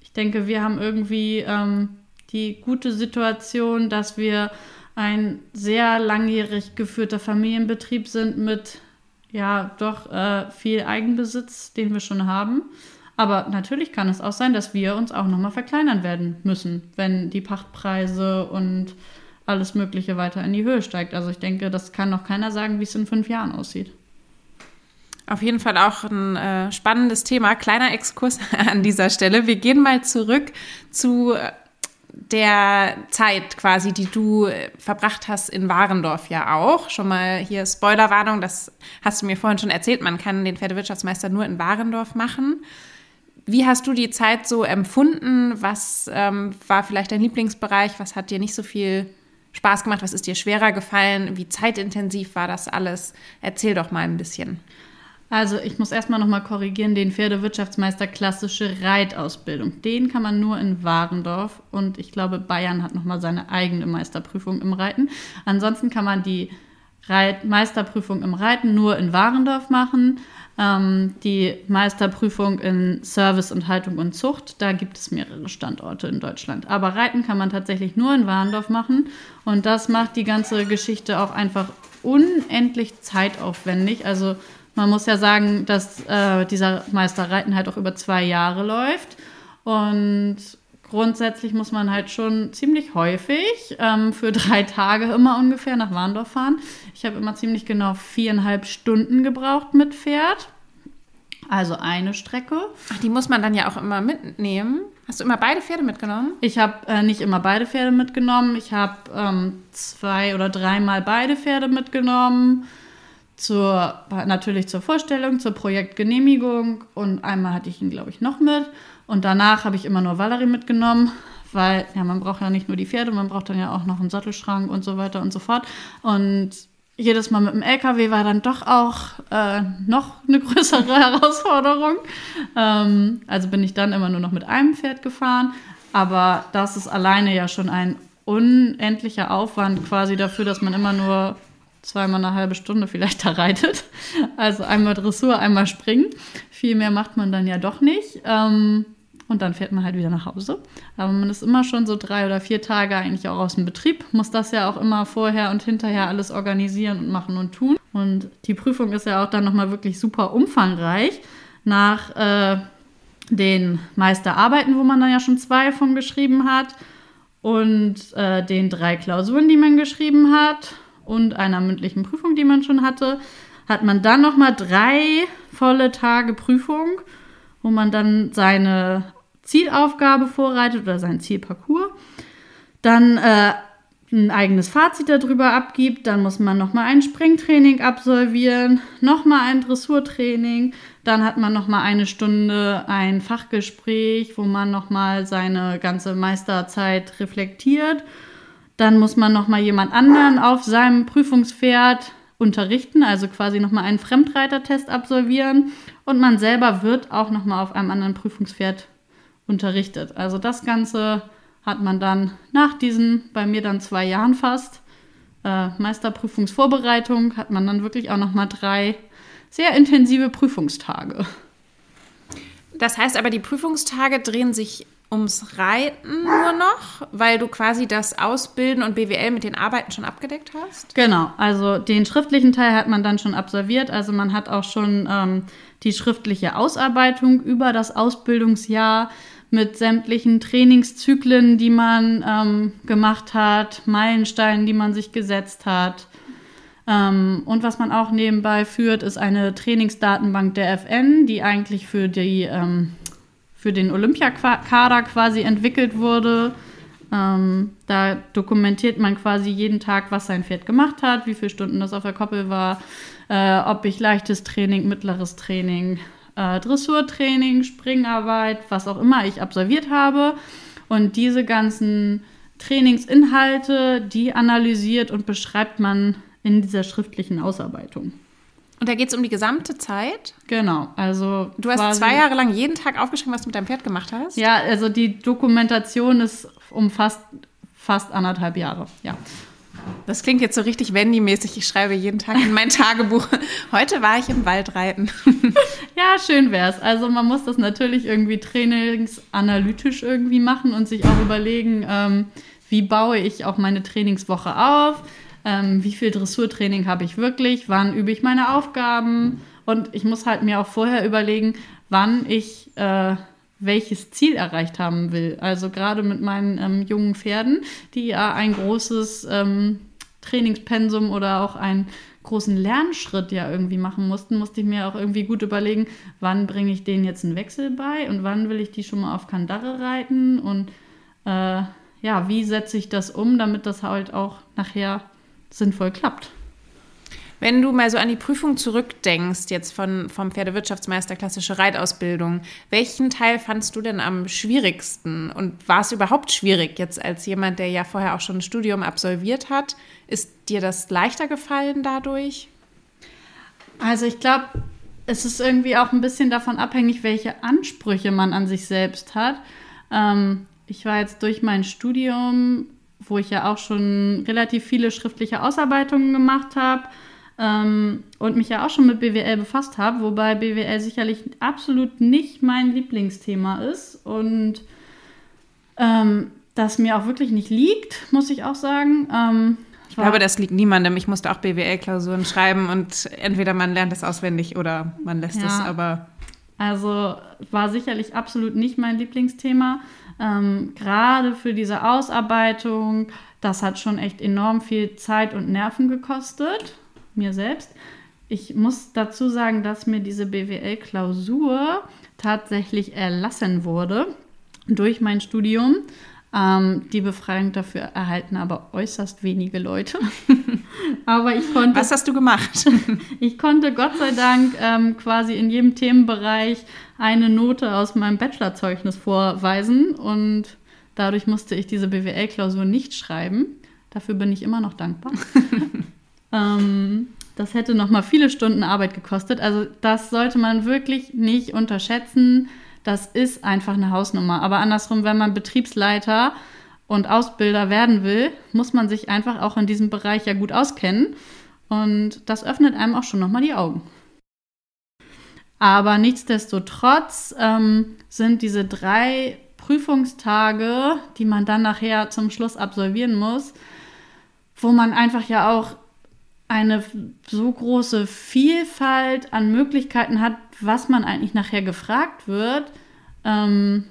Ich denke, wir haben irgendwie ähm, die gute Situation, dass wir ein sehr langjährig geführter Familienbetrieb sind mit ja doch äh, viel Eigenbesitz, den wir schon haben. Aber natürlich kann es auch sein, dass wir uns auch nochmal verkleinern werden müssen, wenn die Pachtpreise und alles Mögliche weiter in die Höhe steigt. Also ich denke, das kann noch keiner sagen, wie es in fünf Jahren aussieht. Auf jeden Fall auch ein äh, spannendes Thema. Kleiner Exkurs an dieser Stelle. Wir gehen mal zurück zu der Zeit quasi, die du äh, verbracht hast in Warendorf ja auch. Schon mal hier Spoilerwarnung, das hast du mir vorhin schon erzählt, man kann den Pferdewirtschaftsmeister nur in Warendorf machen. Wie hast du die Zeit so empfunden? Was ähm, war vielleicht dein Lieblingsbereich? Was hat dir nicht so viel Spaß gemacht? Was ist dir schwerer gefallen? Wie zeitintensiv war das alles? Erzähl doch mal ein bisschen. Also ich muss erstmal nochmal korrigieren, den Pferdewirtschaftsmeister klassische Reitausbildung. Den kann man nur in Warendorf und ich glaube, Bayern hat nochmal seine eigene Meisterprüfung im Reiten. Ansonsten kann man die Reit Meisterprüfung im Reiten nur in Warendorf machen. Ähm, die Meisterprüfung in Service und Haltung und Zucht, da gibt es mehrere Standorte in Deutschland. Aber Reiten kann man tatsächlich nur in Warendorf machen und das macht die ganze Geschichte auch einfach unendlich zeitaufwendig. Also man muss ja sagen, dass äh, dieser Meisterreiten halt auch über zwei Jahre läuft. Und grundsätzlich muss man halt schon ziemlich häufig ähm, für drei Tage immer ungefähr nach Warndorf fahren. Ich habe immer ziemlich genau viereinhalb Stunden gebraucht mit Pferd. Also eine Strecke. Ach, die muss man dann ja auch immer mitnehmen. Hast du immer beide Pferde mitgenommen? Ich habe äh, nicht immer beide Pferde mitgenommen. Ich habe ähm, zwei oder dreimal beide Pferde mitgenommen zur, natürlich zur Vorstellung, zur Projektgenehmigung und einmal hatte ich ihn, glaube ich, noch mit. Und danach habe ich immer nur Valerie mitgenommen, weil ja, man braucht ja nicht nur die Pferde, man braucht dann ja auch noch einen Sattelschrank und so weiter und so fort. Und jedes Mal mit dem LKW war dann doch auch äh, noch eine größere Herausforderung. Ähm, also bin ich dann immer nur noch mit einem Pferd gefahren. Aber das ist alleine ja schon ein unendlicher Aufwand quasi dafür, dass man immer nur zweimal eine halbe Stunde vielleicht da reitet. Also einmal Dressur, einmal Springen. Viel mehr macht man dann ja doch nicht. Ähm, und dann fährt man halt wieder nach Hause. Aber man ist immer schon so drei oder vier Tage eigentlich auch aus dem Betrieb, muss das ja auch immer vorher und hinterher alles organisieren und machen und tun. Und die Prüfung ist ja auch dann nochmal wirklich super umfangreich. Nach äh, den Meisterarbeiten, wo man dann ja schon zwei von geschrieben hat, und äh, den drei Klausuren, die man geschrieben hat, und einer mündlichen Prüfung, die man schon hatte, hat man dann nochmal drei volle Tage Prüfung, wo man dann seine Zielaufgabe vorreitet oder seinen Zielparcours, dann äh, ein eigenes Fazit darüber abgibt, dann muss man nochmal ein Springtraining absolvieren, nochmal ein Dressurtraining, dann hat man nochmal eine Stunde ein Fachgespräch, wo man nochmal seine ganze Meisterzeit reflektiert. Dann muss man nochmal jemand anderen auf seinem Prüfungspferd unterrichten, also quasi nochmal einen Fremdreitertest absolvieren. Und man selber wird auch nochmal auf einem anderen Prüfungspferd unterrichtet. Also das Ganze hat man dann nach diesen, bei mir dann zwei Jahren fast, äh, Meisterprüfungsvorbereitung, hat man dann wirklich auch nochmal drei sehr intensive Prüfungstage. Das heißt aber, die Prüfungstage drehen sich ums Reiten nur noch, weil du quasi das Ausbilden und BWL mit den Arbeiten schon abgedeckt hast? Genau, also den schriftlichen Teil hat man dann schon absolviert. Also man hat auch schon ähm, die schriftliche Ausarbeitung über das Ausbildungsjahr mit sämtlichen Trainingszyklen, die man ähm, gemacht hat, Meilensteinen, die man sich gesetzt hat. Ähm, und was man auch nebenbei führt, ist eine Trainingsdatenbank der FN, die eigentlich für, die, ähm, für den Olympiakader quasi entwickelt wurde. Ähm, da dokumentiert man quasi jeden Tag, was sein Pferd gemacht hat, wie viele Stunden das auf der Koppel war, äh, ob ich leichtes Training, mittleres Training, äh, Dressurtraining, Springarbeit, was auch immer ich absolviert habe. Und diese ganzen Trainingsinhalte, die analysiert und beschreibt man in dieser schriftlichen Ausarbeitung. Und da geht es um die gesamte Zeit? Genau, also. Du hast zwei Jahre lang jeden Tag aufgeschrieben, was du mit deinem Pferd gemacht hast? Ja, also die Dokumentation ist umfasst fast anderthalb Jahre, ja. Das klingt jetzt so richtig Wendy-mäßig. Ich schreibe jeden Tag in mein Tagebuch. Heute war ich im Wald reiten. ja, schön wär's. Also man muss das natürlich irgendwie trainingsanalytisch irgendwie machen und sich auch überlegen, ähm, wie baue ich auch meine Trainingswoche auf ähm, wie viel Dressurtraining habe ich wirklich, wann übe ich meine Aufgaben? Und ich muss halt mir auch vorher überlegen, wann ich äh, welches Ziel erreicht haben will. Also gerade mit meinen ähm, jungen Pferden, die ja ein großes ähm, Trainingspensum oder auch einen großen Lernschritt ja irgendwie machen mussten, musste ich mir auch irgendwie gut überlegen, wann bringe ich denen jetzt einen Wechsel bei und wann will ich die schon mal auf Kandare reiten? Und äh, ja, wie setze ich das um, damit das halt auch nachher sinnvoll klappt. Wenn du mal so an die Prüfung zurückdenkst, jetzt von, vom Pferdewirtschaftsmeister klassische Reitausbildung, welchen Teil fandst du denn am schwierigsten? Und war es überhaupt schwierig, jetzt als jemand, der ja vorher auch schon ein Studium absolviert hat? Ist dir das leichter gefallen dadurch? Also ich glaube, es ist irgendwie auch ein bisschen davon abhängig, welche Ansprüche man an sich selbst hat. Ähm, ich war jetzt durch mein Studium wo ich ja auch schon relativ viele schriftliche Ausarbeitungen gemacht habe ähm, und mich ja auch schon mit BWL befasst habe, wobei BWL sicherlich absolut nicht mein Lieblingsthema ist und ähm, das mir auch wirklich nicht liegt, muss ich auch sagen. Ähm, ich glaube, das liegt niemandem. Ich musste auch BWL-Klausuren schreiben und entweder man lernt es auswendig oder man lässt ja, es, aber. Also war sicherlich absolut nicht mein Lieblingsthema. Ähm, Gerade für diese Ausarbeitung, das hat schon echt enorm viel Zeit und Nerven gekostet, mir selbst. Ich muss dazu sagen, dass mir diese BWL-Klausur tatsächlich erlassen wurde durch mein Studium. Ähm, die Befreiung dafür erhalten aber äußerst wenige Leute. aber ich konnte. Was hast du gemacht? ich konnte Gott sei Dank ähm, quasi in jedem Themenbereich eine Note aus meinem Bachelorzeugnis vorweisen und dadurch musste ich diese BWL-Klausur nicht schreiben. Dafür bin ich immer noch dankbar. Ähm, das hätte noch mal viele Stunden Arbeit gekostet. Also das sollte man wirklich nicht unterschätzen. Das ist einfach eine Hausnummer. Aber andersrum, wenn man Betriebsleiter und Ausbilder werden will, muss man sich einfach auch in diesem Bereich ja gut auskennen. Und das öffnet einem auch schon noch mal die Augen. Aber nichtsdestotrotz ähm, sind diese drei Prüfungstage, die man dann nachher zum Schluss absolvieren muss, wo man einfach ja auch eine so große Vielfalt an Möglichkeiten hat, was man eigentlich nachher gefragt wird. Ähm,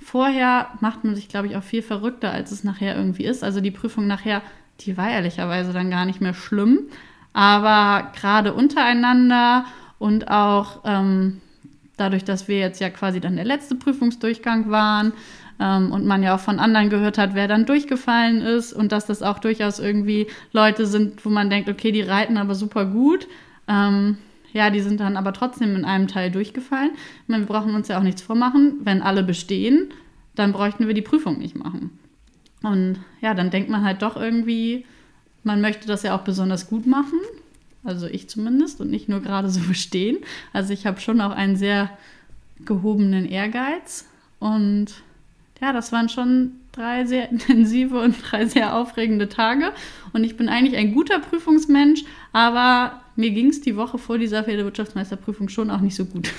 vorher macht man sich, glaube ich, auch viel verrückter, als es nachher irgendwie ist. Also die Prüfung nachher, die war ehrlicherweise dann gar nicht mehr schlimm. Aber gerade untereinander und auch ähm, dadurch, dass wir jetzt ja quasi dann der letzte Prüfungsdurchgang waren, ähm, und man ja auch von anderen gehört hat, wer dann durchgefallen ist und dass das auch durchaus irgendwie Leute sind, wo man denkt, okay, die reiten aber super gut. Ähm, ja, die sind dann aber trotzdem in einem Teil durchgefallen. Ich meine, wir brauchen uns ja auch nichts vormachen. Wenn alle bestehen, dann bräuchten wir die Prüfung nicht machen. Und ja, dann denkt man halt doch irgendwie, man möchte das ja auch besonders gut machen. Also ich zumindest und nicht nur gerade so bestehen. Also ich habe schon auch einen sehr gehobenen Ehrgeiz und ja, das waren schon drei sehr intensive und drei sehr aufregende Tage. Und ich bin eigentlich ein guter Prüfungsmensch, aber mir ging es die Woche vor dieser Wirtschaftsmeisterprüfung schon auch nicht so gut.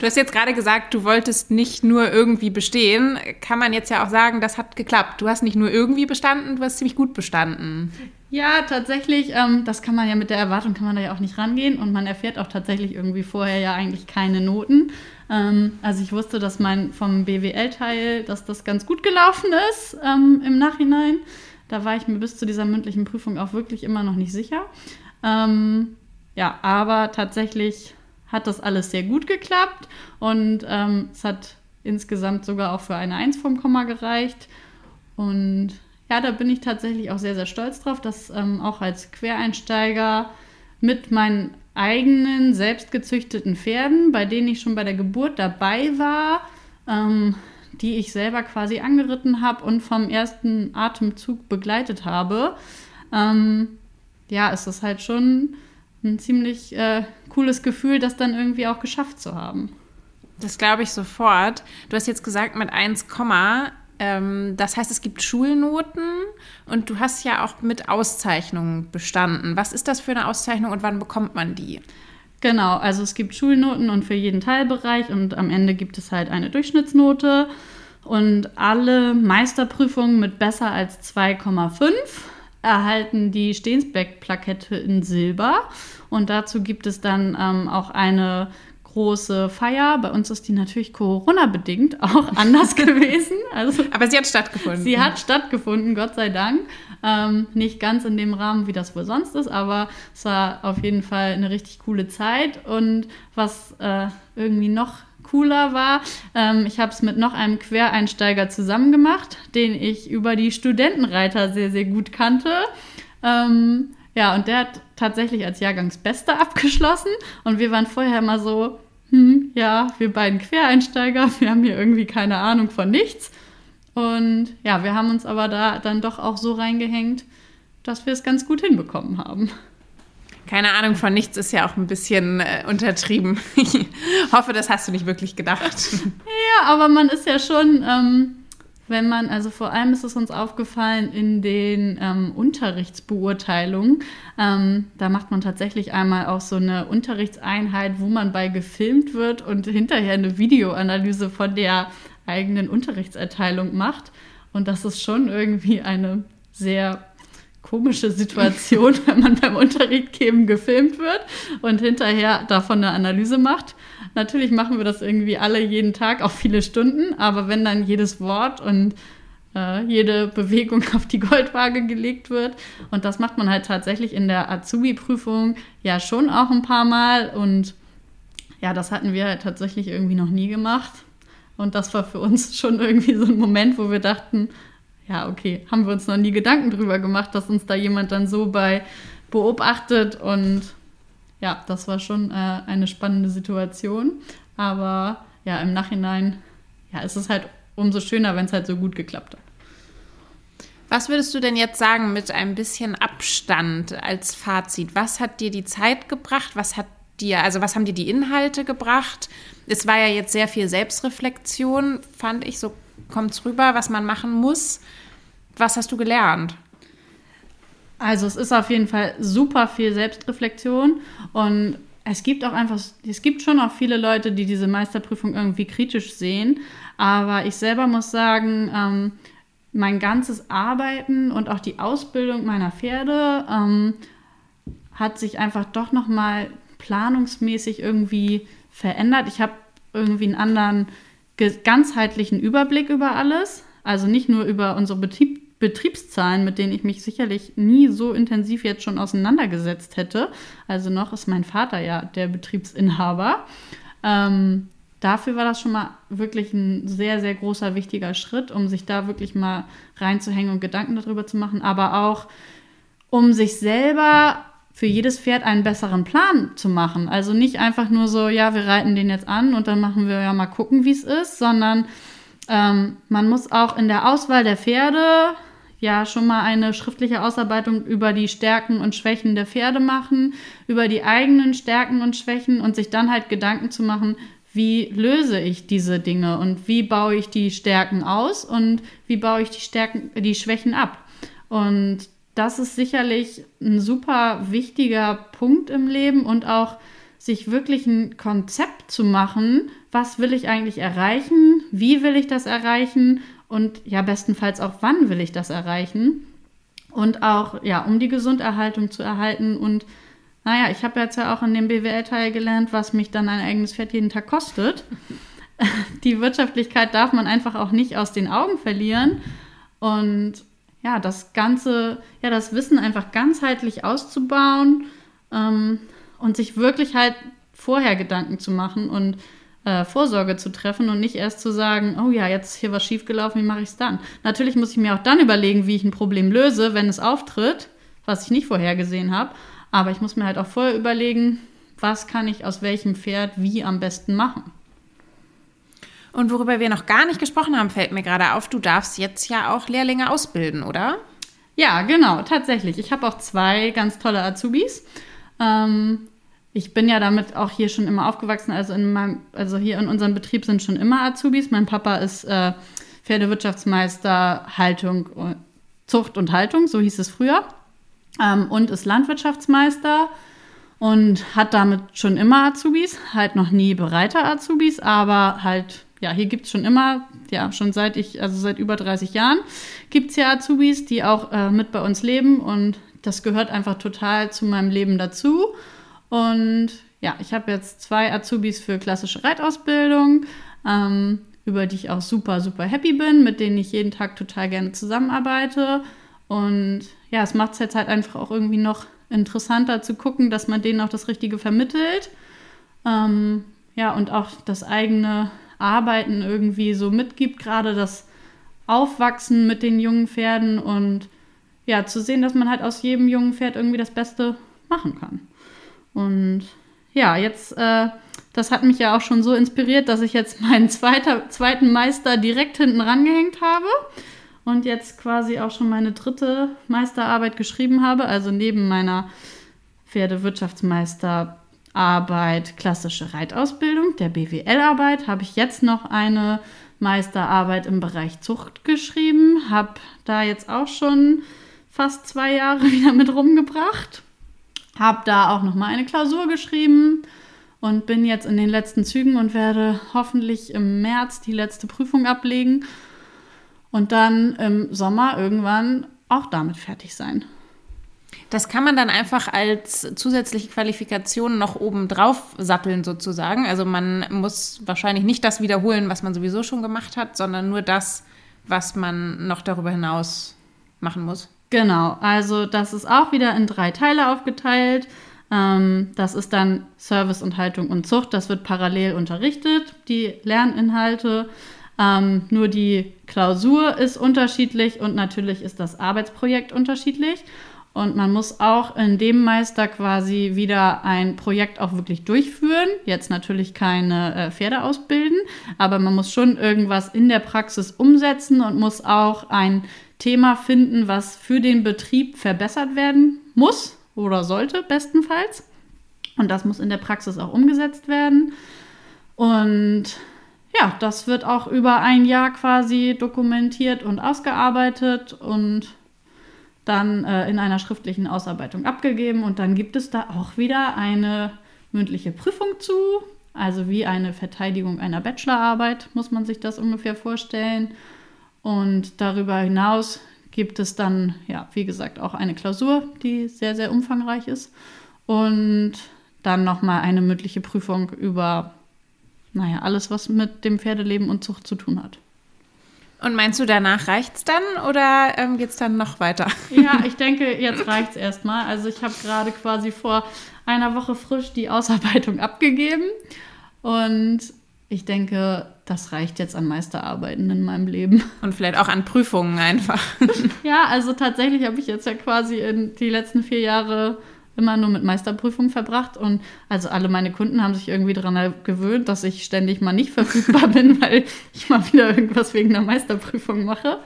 Du hast jetzt gerade gesagt, du wolltest nicht nur irgendwie bestehen. Kann man jetzt ja auch sagen, das hat geklappt. Du hast nicht nur irgendwie bestanden, du hast ziemlich gut bestanden. Ja, tatsächlich. Ähm, das kann man ja mit der Erwartung, kann man da ja auch nicht rangehen. Und man erfährt auch tatsächlich irgendwie vorher ja eigentlich keine Noten. Ähm, also ich wusste, dass mein vom BWL-Teil, dass das ganz gut gelaufen ist ähm, im Nachhinein. Da war ich mir bis zu dieser mündlichen Prüfung auch wirklich immer noch nicht sicher. Ähm, ja, aber tatsächlich hat das alles sehr gut geklappt und ähm, es hat insgesamt sogar auch für eine Eins vom Komma gereicht. Und ja, da bin ich tatsächlich auch sehr, sehr stolz drauf, dass ähm, auch als Quereinsteiger mit meinen eigenen selbstgezüchteten Pferden, bei denen ich schon bei der Geburt dabei war, ähm, die ich selber quasi angeritten habe und vom ersten Atemzug begleitet habe. Ähm, ja, ist das halt schon ein ziemlich äh, cooles Gefühl, das dann irgendwie auch geschafft zu haben. Das glaube ich sofort. Du hast jetzt gesagt, mit 1, ähm, das heißt, es gibt Schulnoten und du hast ja auch mit Auszeichnungen bestanden. Was ist das für eine Auszeichnung und wann bekommt man die? Genau, also es gibt Schulnoten und für jeden Teilbereich und am Ende gibt es halt eine Durchschnittsnote und alle Meisterprüfungen mit besser als 2,5 erhalten die Stehensbeck-Plakette in Silber und dazu gibt es dann ähm, auch eine große Feier. Bei uns ist die natürlich Corona-bedingt auch anders gewesen. Also, Aber sie hat stattgefunden. Sie hat stattgefunden, Gott sei Dank. Ähm, nicht ganz in dem Rahmen, wie das wohl sonst ist, aber es war auf jeden Fall eine richtig coole Zeit. Und was äh, irgendwie noch cooler war, ähm, ich habe es mit noch einem Quereinsteiger zusammen gemacht, den ich über die Studentenreiter sehr, sehr gut kannte. Ähm, ja, und der hat tatsächlich als Jahrgangsbester abgeschlossen. Und wir waren vorher immer so, hm, ja, wir beiden Quereinsteiger, wir haben hier irgendwie keine Ahnung von nichts. Und ja, wir haben uns aber da dann doch auch so reingehängt, dass wir es ganz gut hinbekommen haben. Keine Ahnung von nichts ist ja auch ein bisschen äh, untertrieben. Ich hoffe, das hast du nicht wirklich gedacht. Ja, aber man ist ja schon ähm, wenn man, also vor allem ist es uns aufgefallen in den ähm, Unterrichtsbeurteilungen, ähm, da macht man tatsächlich einmal auch so eine Unterrichtseinheit, wo man bei gefilmt wird und hinterher eine Videoanalyse von der eigenen Unterrichtserteilung macht. Und das ist schon irgendwie eine sehr komische Situation, wenn man beim Unterricht geben gefilmt wird und hinterher davon eine Analyse macht. Natürlich machen wir das irgendwie alle jeden Tag, auch viele Stunden, aber wenn dann jedes Wort und äh, jede Bewegung auf die Goldwaage gelegt wird und das macht man halt tatsächlich in der Azubi-Prüfung ja schon auch ein paar Mal und ja, das hatten wir halt tatsächlich irgendwie noch nie gemacht. Und das war für uns schon irgendwie so ein Moment, wo wir dachten, ja, okay, haben wir uns noch nie Gedanken drüber gemacht, dass uns da jemand dann so bei beobachtet und ja, das war schon äh, eine spannende Situation. Aber ja, im Nachhinein, ja, ist es halt umso schöner, wenn es halt so gut geklappt hat. Was würdest du denn jetzt sagen mit ein bisschen Abstand als Fazit? Was hat dir die Zeit gebracht? Was hat dir, also was haben dir die Inhalte gebracht? Es war ja jetzt sehr viel Selbstreflexion, fand ich, so kommt es rüber, was man machen muss. Was hast du gelernt? Also es ist auf jeden Fall super viel Selbstreflexion und es gibt auch einfach, es gibt schon auch viele Leute, die diese Meisterprüfung irgendwie kritisch sehen, aber ich selber muss sagen, ähm, mein ganzes Arbeiten und auch die Ausbildung meiner Pferde ähm, hat sich einfach doch noch mal planungsmäßig irgendwie verändert. Ich habe irgendwie einen anderen ganzheitlichen Überblick über alles, also nicht nur über unsere Betrieb Betriebszahlen, mit denen ich mich sicherlich nie so intensiv jetzt schon auseinandergesetzt hätte. Also noch ist mein Vater ja der Betriebsinhaber. Ähm, dafür war das schon mal wirklich ein sehr, sehr großer, wichtiger Schritt, um sich da wirklich mal reinzuhängen und Gedanken darüber zu machen, aber auch um sich selber für jedes Pferd einen besseren Plan zu machen. Also nicht einfach nur so, ja, wir reiten den jetzt an und dann machen wir ja mal gucken, wie es ist, sondern ähm, man muss auch in der Auswahl der Pferde ja schon mal eine schriftliche Ausarbeitung über die Stärken und Schwächen der Pferde machen, über die eigenen Stärken und Schwächen und sich dann halt Gedanken zu machen, wie löse ich diese Dinge und wie baue ich die Stärken aus und wie baue ich die Stärken, die Schwächen ab. Und das ist sicherlich ein super wichtiger Punkt im Leben und auch sich wirklich ein Konzept zu machen, was will ich eigentlich erreichen, wie will ich das erreichen und ja, bestenfalls auch wann will ich das erreichen? Und auch ja, um die Gesunderhaltung zu erhalten. Und naja, ich habe jetzt ja auch in dem BWL-Teil gelernt, was mich dann ein eigenes Pferd jeden Tag kostet. Die Wirtschaftlichkeit darf man einfach auch nicht aus den Augen verlieren. Und ja, das Ganze, ja, das Wissen einfach ganzheitlich auszubauen ähm, und sich wirklich halt vorher Gedanken zu machen. Und äh, Vorsorge zu treffen und nicht erst zu sagen, oh ja, jetzt ist hier was schiefgelaufen, wie mache ich es dann? Natürlich muss ich mir auch dann überlegen, wie ich ein Problem löse, wenn es auftritt, was ich nicht vorhergesehen habe. Aber ich muss mir halt auch vorher überlegen, was kann ich aus welchem Pferd wie am besten machen. Und worüber wir noch gar nicht gesprochen haben, fällt mir gerade auf, du darfst jetzt ja auch Lehrlinge ausbilden, oder? Ja, genau, tatsächlich. Ich habe auch zwei ganz tolle Azubis. Ähm, ich bin ja damit auch hier schon immer aufgewachsen. Also, in meinem, also hier in unserem Betrieb sind schon immer Azubis. Mein Papa ist äh, Pferdewirtschaftsmeister Haltung, Zucht und Haltung, so hieß es früher. Ähm, und ist Landwirtschaftsmeister und hat damit schon immer Azubis, halt noch nie Bereiter Azubis, aber halt ja, hier gibt es schon immer, ja, schon seit ich, also seit über 30 Jahren, gibt es ja Azubis, die auch äh, mit bei uns leben und das gehört einfach total zu meinem Leben dazu. Und ja, ich habe jetzt zwei Azubis für klassische Reitausbildung, ähm, über die ich auch super, super happy bin, mit denen ich jeden Tag total gerne zusammenarbeite. Und ja, es macht es jetzt halt einfach auch irgendwie noch interessanter zu gucken, dass man denen auch das Richtige vermittelt. Ähm, ja, und auch das eigene Arbeiten irgendwie so mitgibt, gerade das Aufwachsen mit den jungen Pferden und ja, zu sehen, dass man halt aus jedem jungen Pferd irgendwie das Beste machen kann. Und ja, jetzt, äh, das hat mich ja auch schon so inspiriert, dass ich jetzt meinen zweiter, zweiten Meister direkt hinten rangehängt habe und jetzt quasi auch schon meine dritte Meisterarbeit geschrieben habe, also neben meiner Pferdewirtschaftsmeister Arbeit klassische Reitausbildung, der BWL-Arbeit, habe ich jetzt noch eine Meisterarbeit im Bereich Zucht geschrieben, habe da jetzt auch schon fast zwei Jahre wieder mit rumgebracht, habe da auch noch mal eine Klausur geschrieben und bin jetzt in den letzten Zügen und werde hoffentlich im März die letzte Prüfung ablegen und dann im Sommer irgendwann auch damit fertig sein. Das kann man dann einfach als zusätzliche Qualifikation noch oben drauf satteln sozusagen. Also man muss wahrscheinlich nicht das wiederholen, was man sowieso schon gemacht hat, sondern nur das, was man noch darüber hinaus machen muss. Genau, also das ist auch wieder in drei Teile aufgeteilt. Ähm, das ist dann Service und Haltung und Zucht. Das wird parallel unterrichtet, die Lerninhalte. Ähm, nur die Klausur ist unterschiedlich und natürlich ist das Arbeitsprojekt unterschiedlich. Und man muss auch in dem Meister quasi wieder ein Projekt auch wirklich durchführen. Jetzt natürlich keine äh, Pferde ausbilden, aber man muss schon irgendwas in der Praxis umsetzen und muss auch ein Thema finden, was für den Betrieb verbessert werden muss oder sollte, bestenfalls. Und das muss in der Praxis auch umgesetzt werden. Und ja, das wird auch über ein Jahr quasi dokumentiert und ausgearbeitet und dann äh, in einer schriftlichen Ausarbeitung abgegeben und dann gibt es da auch wieder eine mündliche Prüfung zu, also wie eine Verteidigung einer Bachelorarbeit, muss man sich das ungefähr vorstellen. Und darüber hinaus gibt es dann, ja, wie gesagt, auch eine Klausur, die sehr, sehr umfangreich ist. Und dann nochmal eine mündliche Prüfung über, naja, alles, was mit dem Pferdeleben und Zucht zu tun hat. Und meinst du, danach reicht es dann oder ähm, geht es dann noch weiter? Ja, ich denke, jetzt reicht es erstmal. Also ich habe gerade quasi vor einer Woche frisch die Ausarbeitung abgegeben. Und ich denke, das reicht jetzt an Meisterarbeiten in meinem Leben. Und vielleicht auch an Prüfungen einfach. ja, also tatsächlich habe ich jetzt ja quasi in die letzten vier Jahre immer nur mit Meisterprüfung verbracht und also alle meine Kunden haben sich irgendwie daran gewöhnt, dass ich ständig mal nicht verfügbar bin, weil ich mal wieder irgendwas wegen der Meisterprüfung mache.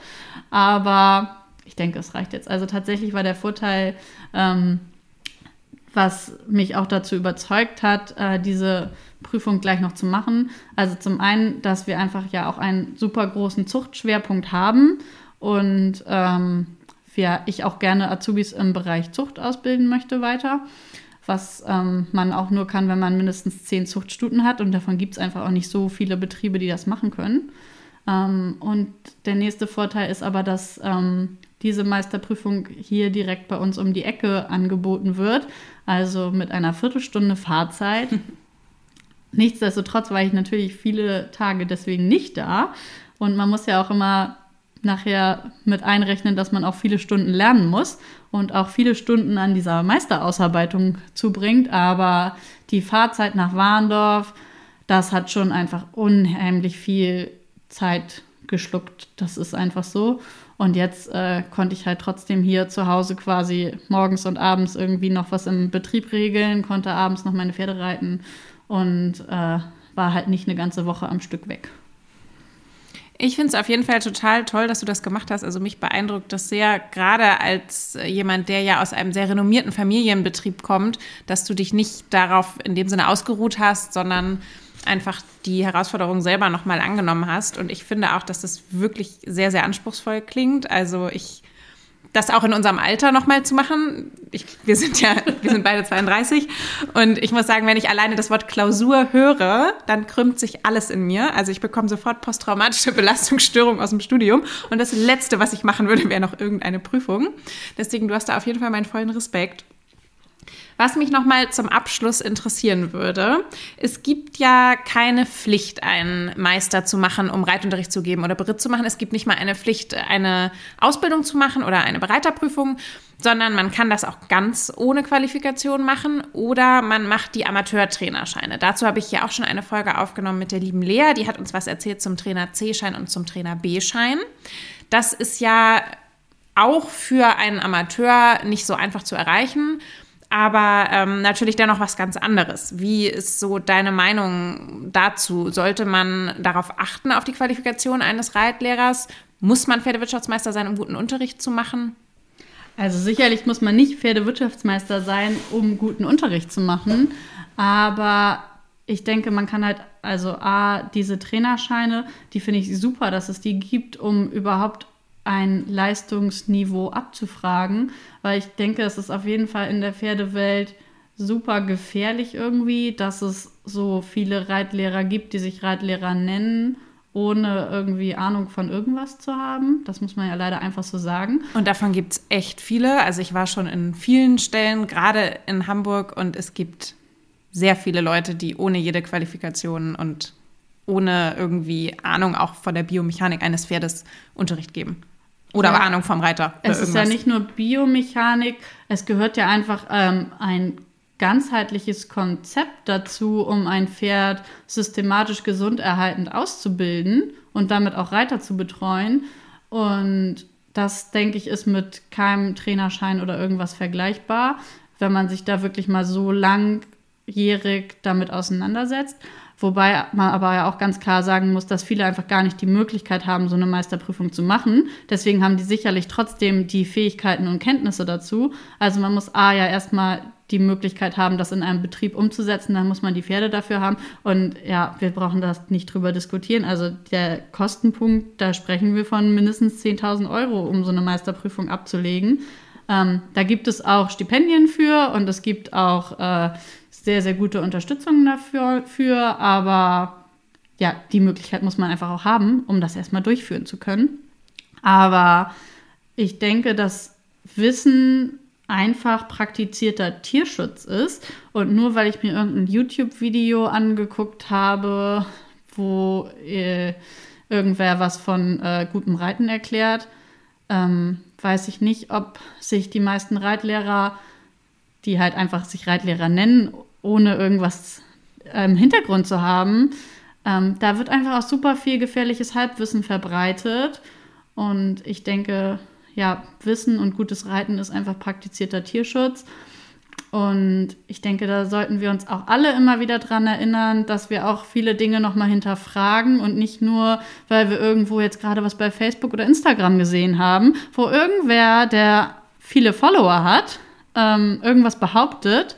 Aber ich denke, es reicht jetzt. Also tatsächlich war der Vorteil, ähm, was mich auch dazu überzeugt hat, äh, diese Prüfung gleich noch zu machen. Also zum einen, dass wir einfach ja auch einen super großen Zuchtschwerpunkt haben und ähm, wir, ich auch gerne Azubis im Bereich Zucht ausbilden möchte weiter, was ähm, man auch nur kann, wenn man mindestens zehn Zuchtstuten hat und davon gibt es einfach auch nicht so viele Betriebe, die das machen können. Ähm, und der nächste Vorteil ist aber, dass ähm, diese Meisterprüfung hier direkt bei uns um die Ecke angeboten wird, also mit einer Viertelstunde Fahrzeit. Nichtsdestotrotz war ich natürlich viele Tage deswegen nicht da. Und man muss ja auch immer nachher mit einrechnen, dass man auch viele Stunden lernen muss und auch viele Stunden an dieser Meisterausarbeitung zubringt. Aber die Fahrzeit nach Warndorf, das hat schon einfach unheimlich viel Zeit geschluckt. Das ist einfach so. Und jetzt äh, konnte ich halt trotzdem hier zu Hause quasi morgens und abends irgendwie noch was im Betrieb regeln, konnte abends noch meine Pferde reiten und äh, war halt nicht eine ganze Woche am Stück weg. Ich finde es auf jeden Fall total toll, dass du das gemacht hast. Also mich beeindruckt das sehr, gerade als jemand, der ja aus einem sehr renommierten Familienbetrieb kommt, dass du dich nicht darauf in dem Sinne ausgeruht hast, sondern einfach die Herausforderung selber nochmal angenommen hast. Und ich finde auch, dass das wirklich sehr, sehr anspruchsvoll klingt. Also ich das auch in unserem Alter nochmal zu machen. Ich, wir sind ja, wir sind beide 32 und ich muss sagen, wenn ich alleine das Wort Klausur höre, dann krümmt sich alles in mir. Also ich bekomme sofort posttraumatische Belastungsstörung aus dem Studium und das Letzte, was ich machen würde, wäre noch irgendeine Prüfung. Deswegen, du hast da auf jeden Fall meinen vollen Respekt. Was mich noch mal zum Abschluss interessieren würde, es gibt ja keine Pflicht, einen Meister zu machen, um Reitunterricht zu geben oder Beritt zu machen. Es gibt nicht mal eine Pflicht, eine Ausbildung zu machen oder eine Bereiterprüfung, sondern man kann das auch ganz ohne Qualifikation machen oder man macht die Amateurtrainerscheine. Dazu habe ich ja auch schon eine Folge aufgenommen mit der lieben Lea, die hat uns was erzählt zum Trainer C-Schein und zum Trainer B-Schein. Das ist ja auch für einen Amateur nicht so einfach zu erreichen aber ähm, natürlich dennoch was ganz anderes. Wie ist so deine Meinung dazu? Sollte man darauf achten, auf die Qualifikation eines Reitlehrers? Muss man Pferdewirtschaftsmeister sein, um guten Unterricht zu machen? Also sicherlich muss man nicht Pferdewirtschaftsmeister sein, um guten Unterricht zu machen. Aber ich denke, man kann halt, also A, diese Trainerscheine, die finde ich super, dass es die gibt, um überhaupt ein Leistungsniveau abzufragen, weil ich denke, es ist auf jeden Fall in der Pferdewelt super gefährlich irgendwie, dass es so viele Reitlehrer gibt, die sich Reitlehrer nennen, ohne irgendwie Ahnung von irgendwas zu haben. Das muss man ja leider einfach so sagen. Und davon gibt es echt viele. Also ich war schon in vielen Stellen, gerade in Hamburg, und es gibt sehr viele Leute, die ohne jede Qualifikation und ohne irgendwie Ahnung auch von der Biomechanik eines Pferdes Unterricht geben. Oder ja. Ahnung vom Reiter. Es ist ja nicht nur Biomechanik, es gehört ja einfach ähm, ein ganzheitliches Konzept dazu, um ein Pferd systematisch gesund erhaltend auszubilden und damit auch Reiter zu betreuen. Und das, denke ich, ist mit keinem Trainerschein oder irgendwas vergleichbar, wenn man sich da wirklich mal so langjährig damit auseinandersetzt. Wobei man aber ja auch ganz klar sagen muss, dass viele einfach gar nicht die Möglichkeit haben, so eine Meisterprüfung zu machen. Deswegen haben die sicherlich trotzdem die Fähigkeiten und Kenntnisse dazu. Also man muss A ja erstmal die Möglichkeit haben, das in einem Betrieb umzusetzen, dann muss man die Pferde dafür haben. Und ja, wir brauchen das nicht drüber diskutieren. Also der Kostenpunkt, da sprechen wir von mindestens 10.000 Euro, um so eine Meisterprüfung abzulegen. Ähm, da gibt es auch Stipendien für und es gibt auch äh, sehr, sehr gute Unterstützung dafür, für, aber ja, die Möglichkeit muss man einfach auch haben, um das erstmal durchführen zu können. Aber ich denke, dass Wissen einfach praktizierter Tierschutz ist. Und nur weil ich mir irgendein YouTube-Video angeguckt habe, wo äh, irgendwer was von äh, gutem Reiten erklärt, ähm, weiß ich nicht, ob sich die meisten Reitlehrer, die halt einfach sich Reitlehrer nennen, ohne irgendwas im Hintergrund zu haben, ähm, da wird einfach auch super viel gefährliches Halbwissen verbreitet. Und ich denke, ja, Wissen und gutes Reiten ist einfach praktizierter Tierschutz. Und ich denke, da sollten wir uns auch alle immer wieder dran erinnern, dass wir auch viele Dinge nochmal hinterfragen und nicht nur, weil wir irgendwo jetzt gerade was bei Facebook oder Instagram gesehen haben, wo irgendwer, der viele Follower hat, ähm, irgendwas behauptet.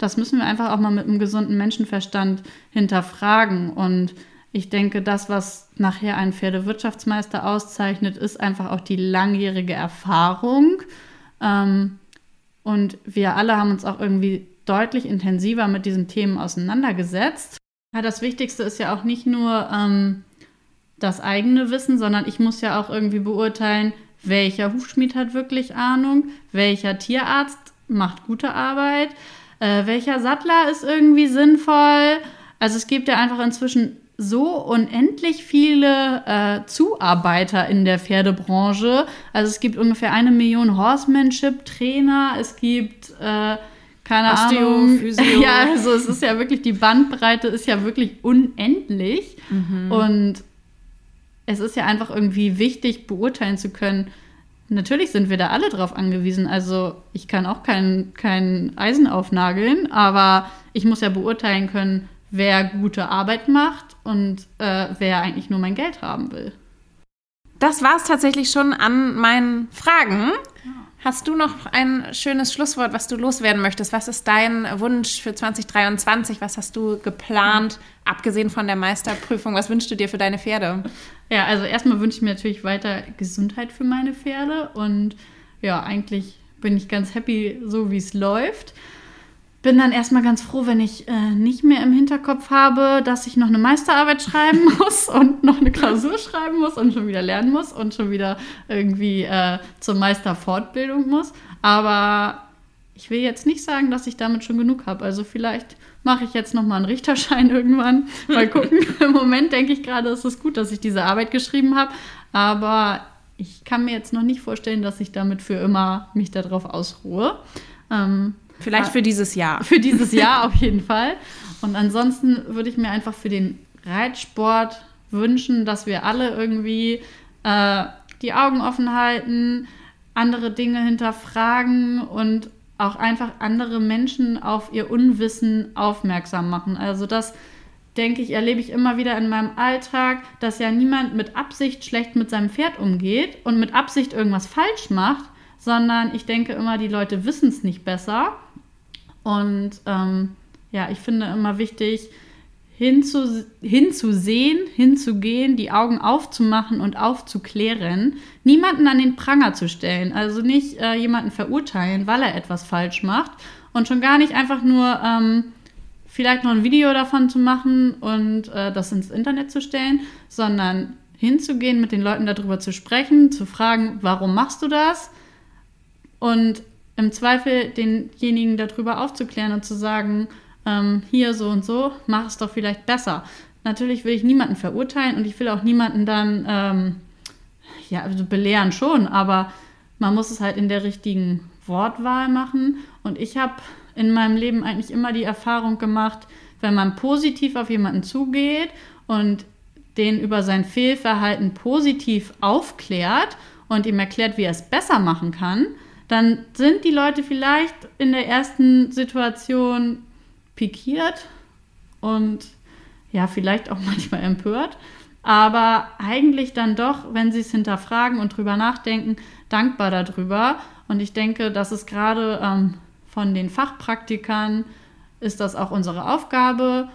Das müssen wir einfach auch mal mit einem gesunden Menschenverstand hinterfragen. Und ich denke, das, was nachher einen Pferdewirtschaftsmeister auszeichnet, ist einfach auch die langjährige Erfahrung. Ähm, und wir alle haben uns auch irgendwie deutlich intensiver mit diesen Themen auseinandergesetzt. Ja, das Wichtigste ist ja auch nicht nur ähm, das eigene Wissen, sondern ich muss ja auch irgendwie beurteilen, welcher Hufschmied hat wirklich Ahnung, welcher Tierarzt macht gute Arbeit, äh, welcher Sattler ist irgendwie sinnvoll. Also es gibt ja einfach inzwischen so unendlich viele äh, Zuarbeiter in der Pferdebranche. Also es gibt ungefähr eine Million Horsemanship-Trainer, es gibt äh, keine Osteo, Ahnung. Physio. Ja, also es ist ja wirklich, die Bandbreite ist ja wirklich unendlich. Mhm. Und es ist ja einfach irgendwie wichtig, beurteilen zu können. Natürlich sind wir da alle drauf angewiesen. Also ich kann auch kein, kein Eisen aufnageln, aber ich muss ja beurteilen können, wer gute Arbeit macht und äh, wer eigentlich nur mein Geld haben will. Das war es tatsächlich schon an meinen Fragen. Hast du noch ein schönes Schlusswort, was du loswerden möchtest? Was ist dein Wunsch für 2023? Was hast du geplant, abgesehen von der Meisterprüfung? Was wünschst du dir für deine Pferde? Ja, also erstmal wünsche ich mir natürlich weiter Gesundheit für meine Pferde und ja, eigentlich bin ich ganz happy, so wie es läuft bin dann erstmal ganz froh, wenn ich äh, nicht mehr im Hinterkopf habe, dass ich noch eine Meisterarbeit schreiben muss und noch eine Klausur schreiben muss und schon wieder lernen muss und schon wieder irgendwie äh, zur Meisterfortbildung muss. Aber ich will jetzt nicht sagen, dass ich damit schon genug habe. Also vielleicht mache ich jetzt noch mal einen Richterschein irgendwann. Mal gucken. Im Moment denke ich gerade, es ist gut, dass ich diese Arbeit geschrieben habe. Aber ich kann mir jetzt noch nicht vorstellen, dass ich damit für immer mich darauf ausruhe. Ähm, Vielleicht für dieses Jahr. Für dieses Jahr auf jeden Fall. Und ansonsten würde ich mir einfach für den Reitsport wünschen, dass wir alle irgendwie äh, die Augen offen halten, andere Dinge hinterfragen und auch einfach andere Menschen auf ihr Unwissen aufmerksam machen. Also das denke ich, erlebe ich immer wieder in meinem Alltag, dass ja niemand mit Absicht schlecht mit seinem Pferd umgeht und mit Absicht irgendwas falsch macht, sondern ich denke immer, die Leute wissen es nicht besser und ähm, ja, ich finde immer wichtig, hinzu, hinzusehen, hinzugehen, die Augen aufzumachen und aufzuklären, niemanden an den Pranger zu stellen, also nicht äh, jemanden verurteilen, weil er etwas falsch macht und schon gar nicht einfach nur ähm, vielleicht noch ein Video davon zu machen und äh, das ins Internet zu stellen, sondern hinzugehen, mit den Leuten darüber zu sprechen, zu fragen, warum machst du das? Und im Zweifel denjenigen darüber aufzuklären und zu sagen, ähm, hier so und so, mach es doch vielleicht besser. Natürlich will ich niemanden verurteilen und ich will auch niemanden dann, ähm, ja, also belehren schon, aber man muss es halt in der richtigen Wortwahl machen. Und ich habe in meinem Leben eigentlich immer die Erfahrung gemacht, wenn man positiv auf jemanden zugeht und den über sein Fehlverhalten positiv aufklärt und ihm erklärt, wie er es besser machen kann, dann sind die Leute vielleicht in der ersten Situation pikiert und ja, vielleicht auch manchmal empört, aber eigentlich dann doch, wenn sie es hinterfragen und drüber nachdenken, dankbar darüber. Und ich denke, das ist gerade ähm, von den Fachpraktikern, ist das auch unsere Aufgabe,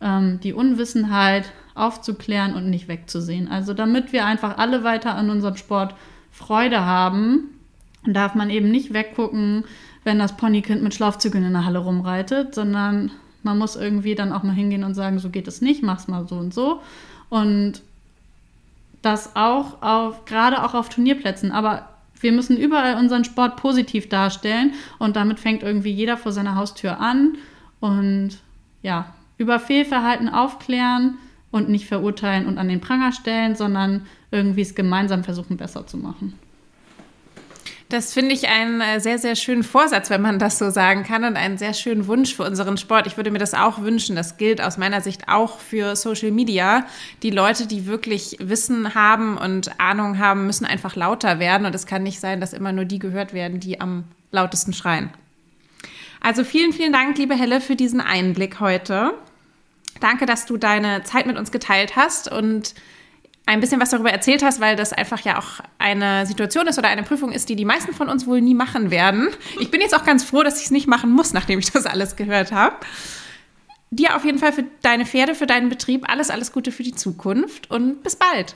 ähm, die Unwissenheit aufzuklären und nicht wegzusehen. Also damit wir einfach alle weiter an unserem Sport Freude haben, darf man eben nicht weggucken, wenn das Ponykind mit Schlafzügen in der Halle rumreitet, sondern man muss irgendwie dann auch mal hingehen und sagen, so geht es nicht, mach's mal so und so. Und das auch auf, gerade auch auf Turnierplätzen. Aber wir müssen überall unseren Sport positiv darstellen und damit fängt irgendwie jeder vor seiner Haustür an und ja, über Fehlverhalten aufklären und nicht verurteilen und an den Pranger stellen, sondern irgendwie es gemeinsam versuchen, besser zu machen. Das finde ich einen äh, sehr, sehr schönen Vorsatz, wenn man das so sagen kann und einen sehr schönen Wunsch für unseren Sport. Ich würde mir das auch wünschen. Das gilt aus meiner Sicht auch für Social Media. Die Leute, die wirklich Wissen haben und Ahnung haben, müssen einfach lauter werden. Und es kann nicht sein, dass immer nur die gehört werden, die am lautesten schreien. Also vielen, vielen Dank, liebe Helle, für diesen Einblick heute. Danke, dass du deine Zeit mit uns geteilt hast und ein bisschen was darüber erzählt hast, weil das einfach ja auch eine Situation ist oder eine Prüfung ist, die die meisten von uns wohl nie machen werden. Ich bin jetzt auch ganz froh, dass ich es nicht machen muss, nachdem ich das alles gehört habe. Dir auf jeden Fall für deine Pferde, für deinen Betrieb alles, alles Gute für die Zukunft und bis bald.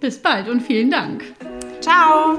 Bis bald und vielen Dank. Ciao.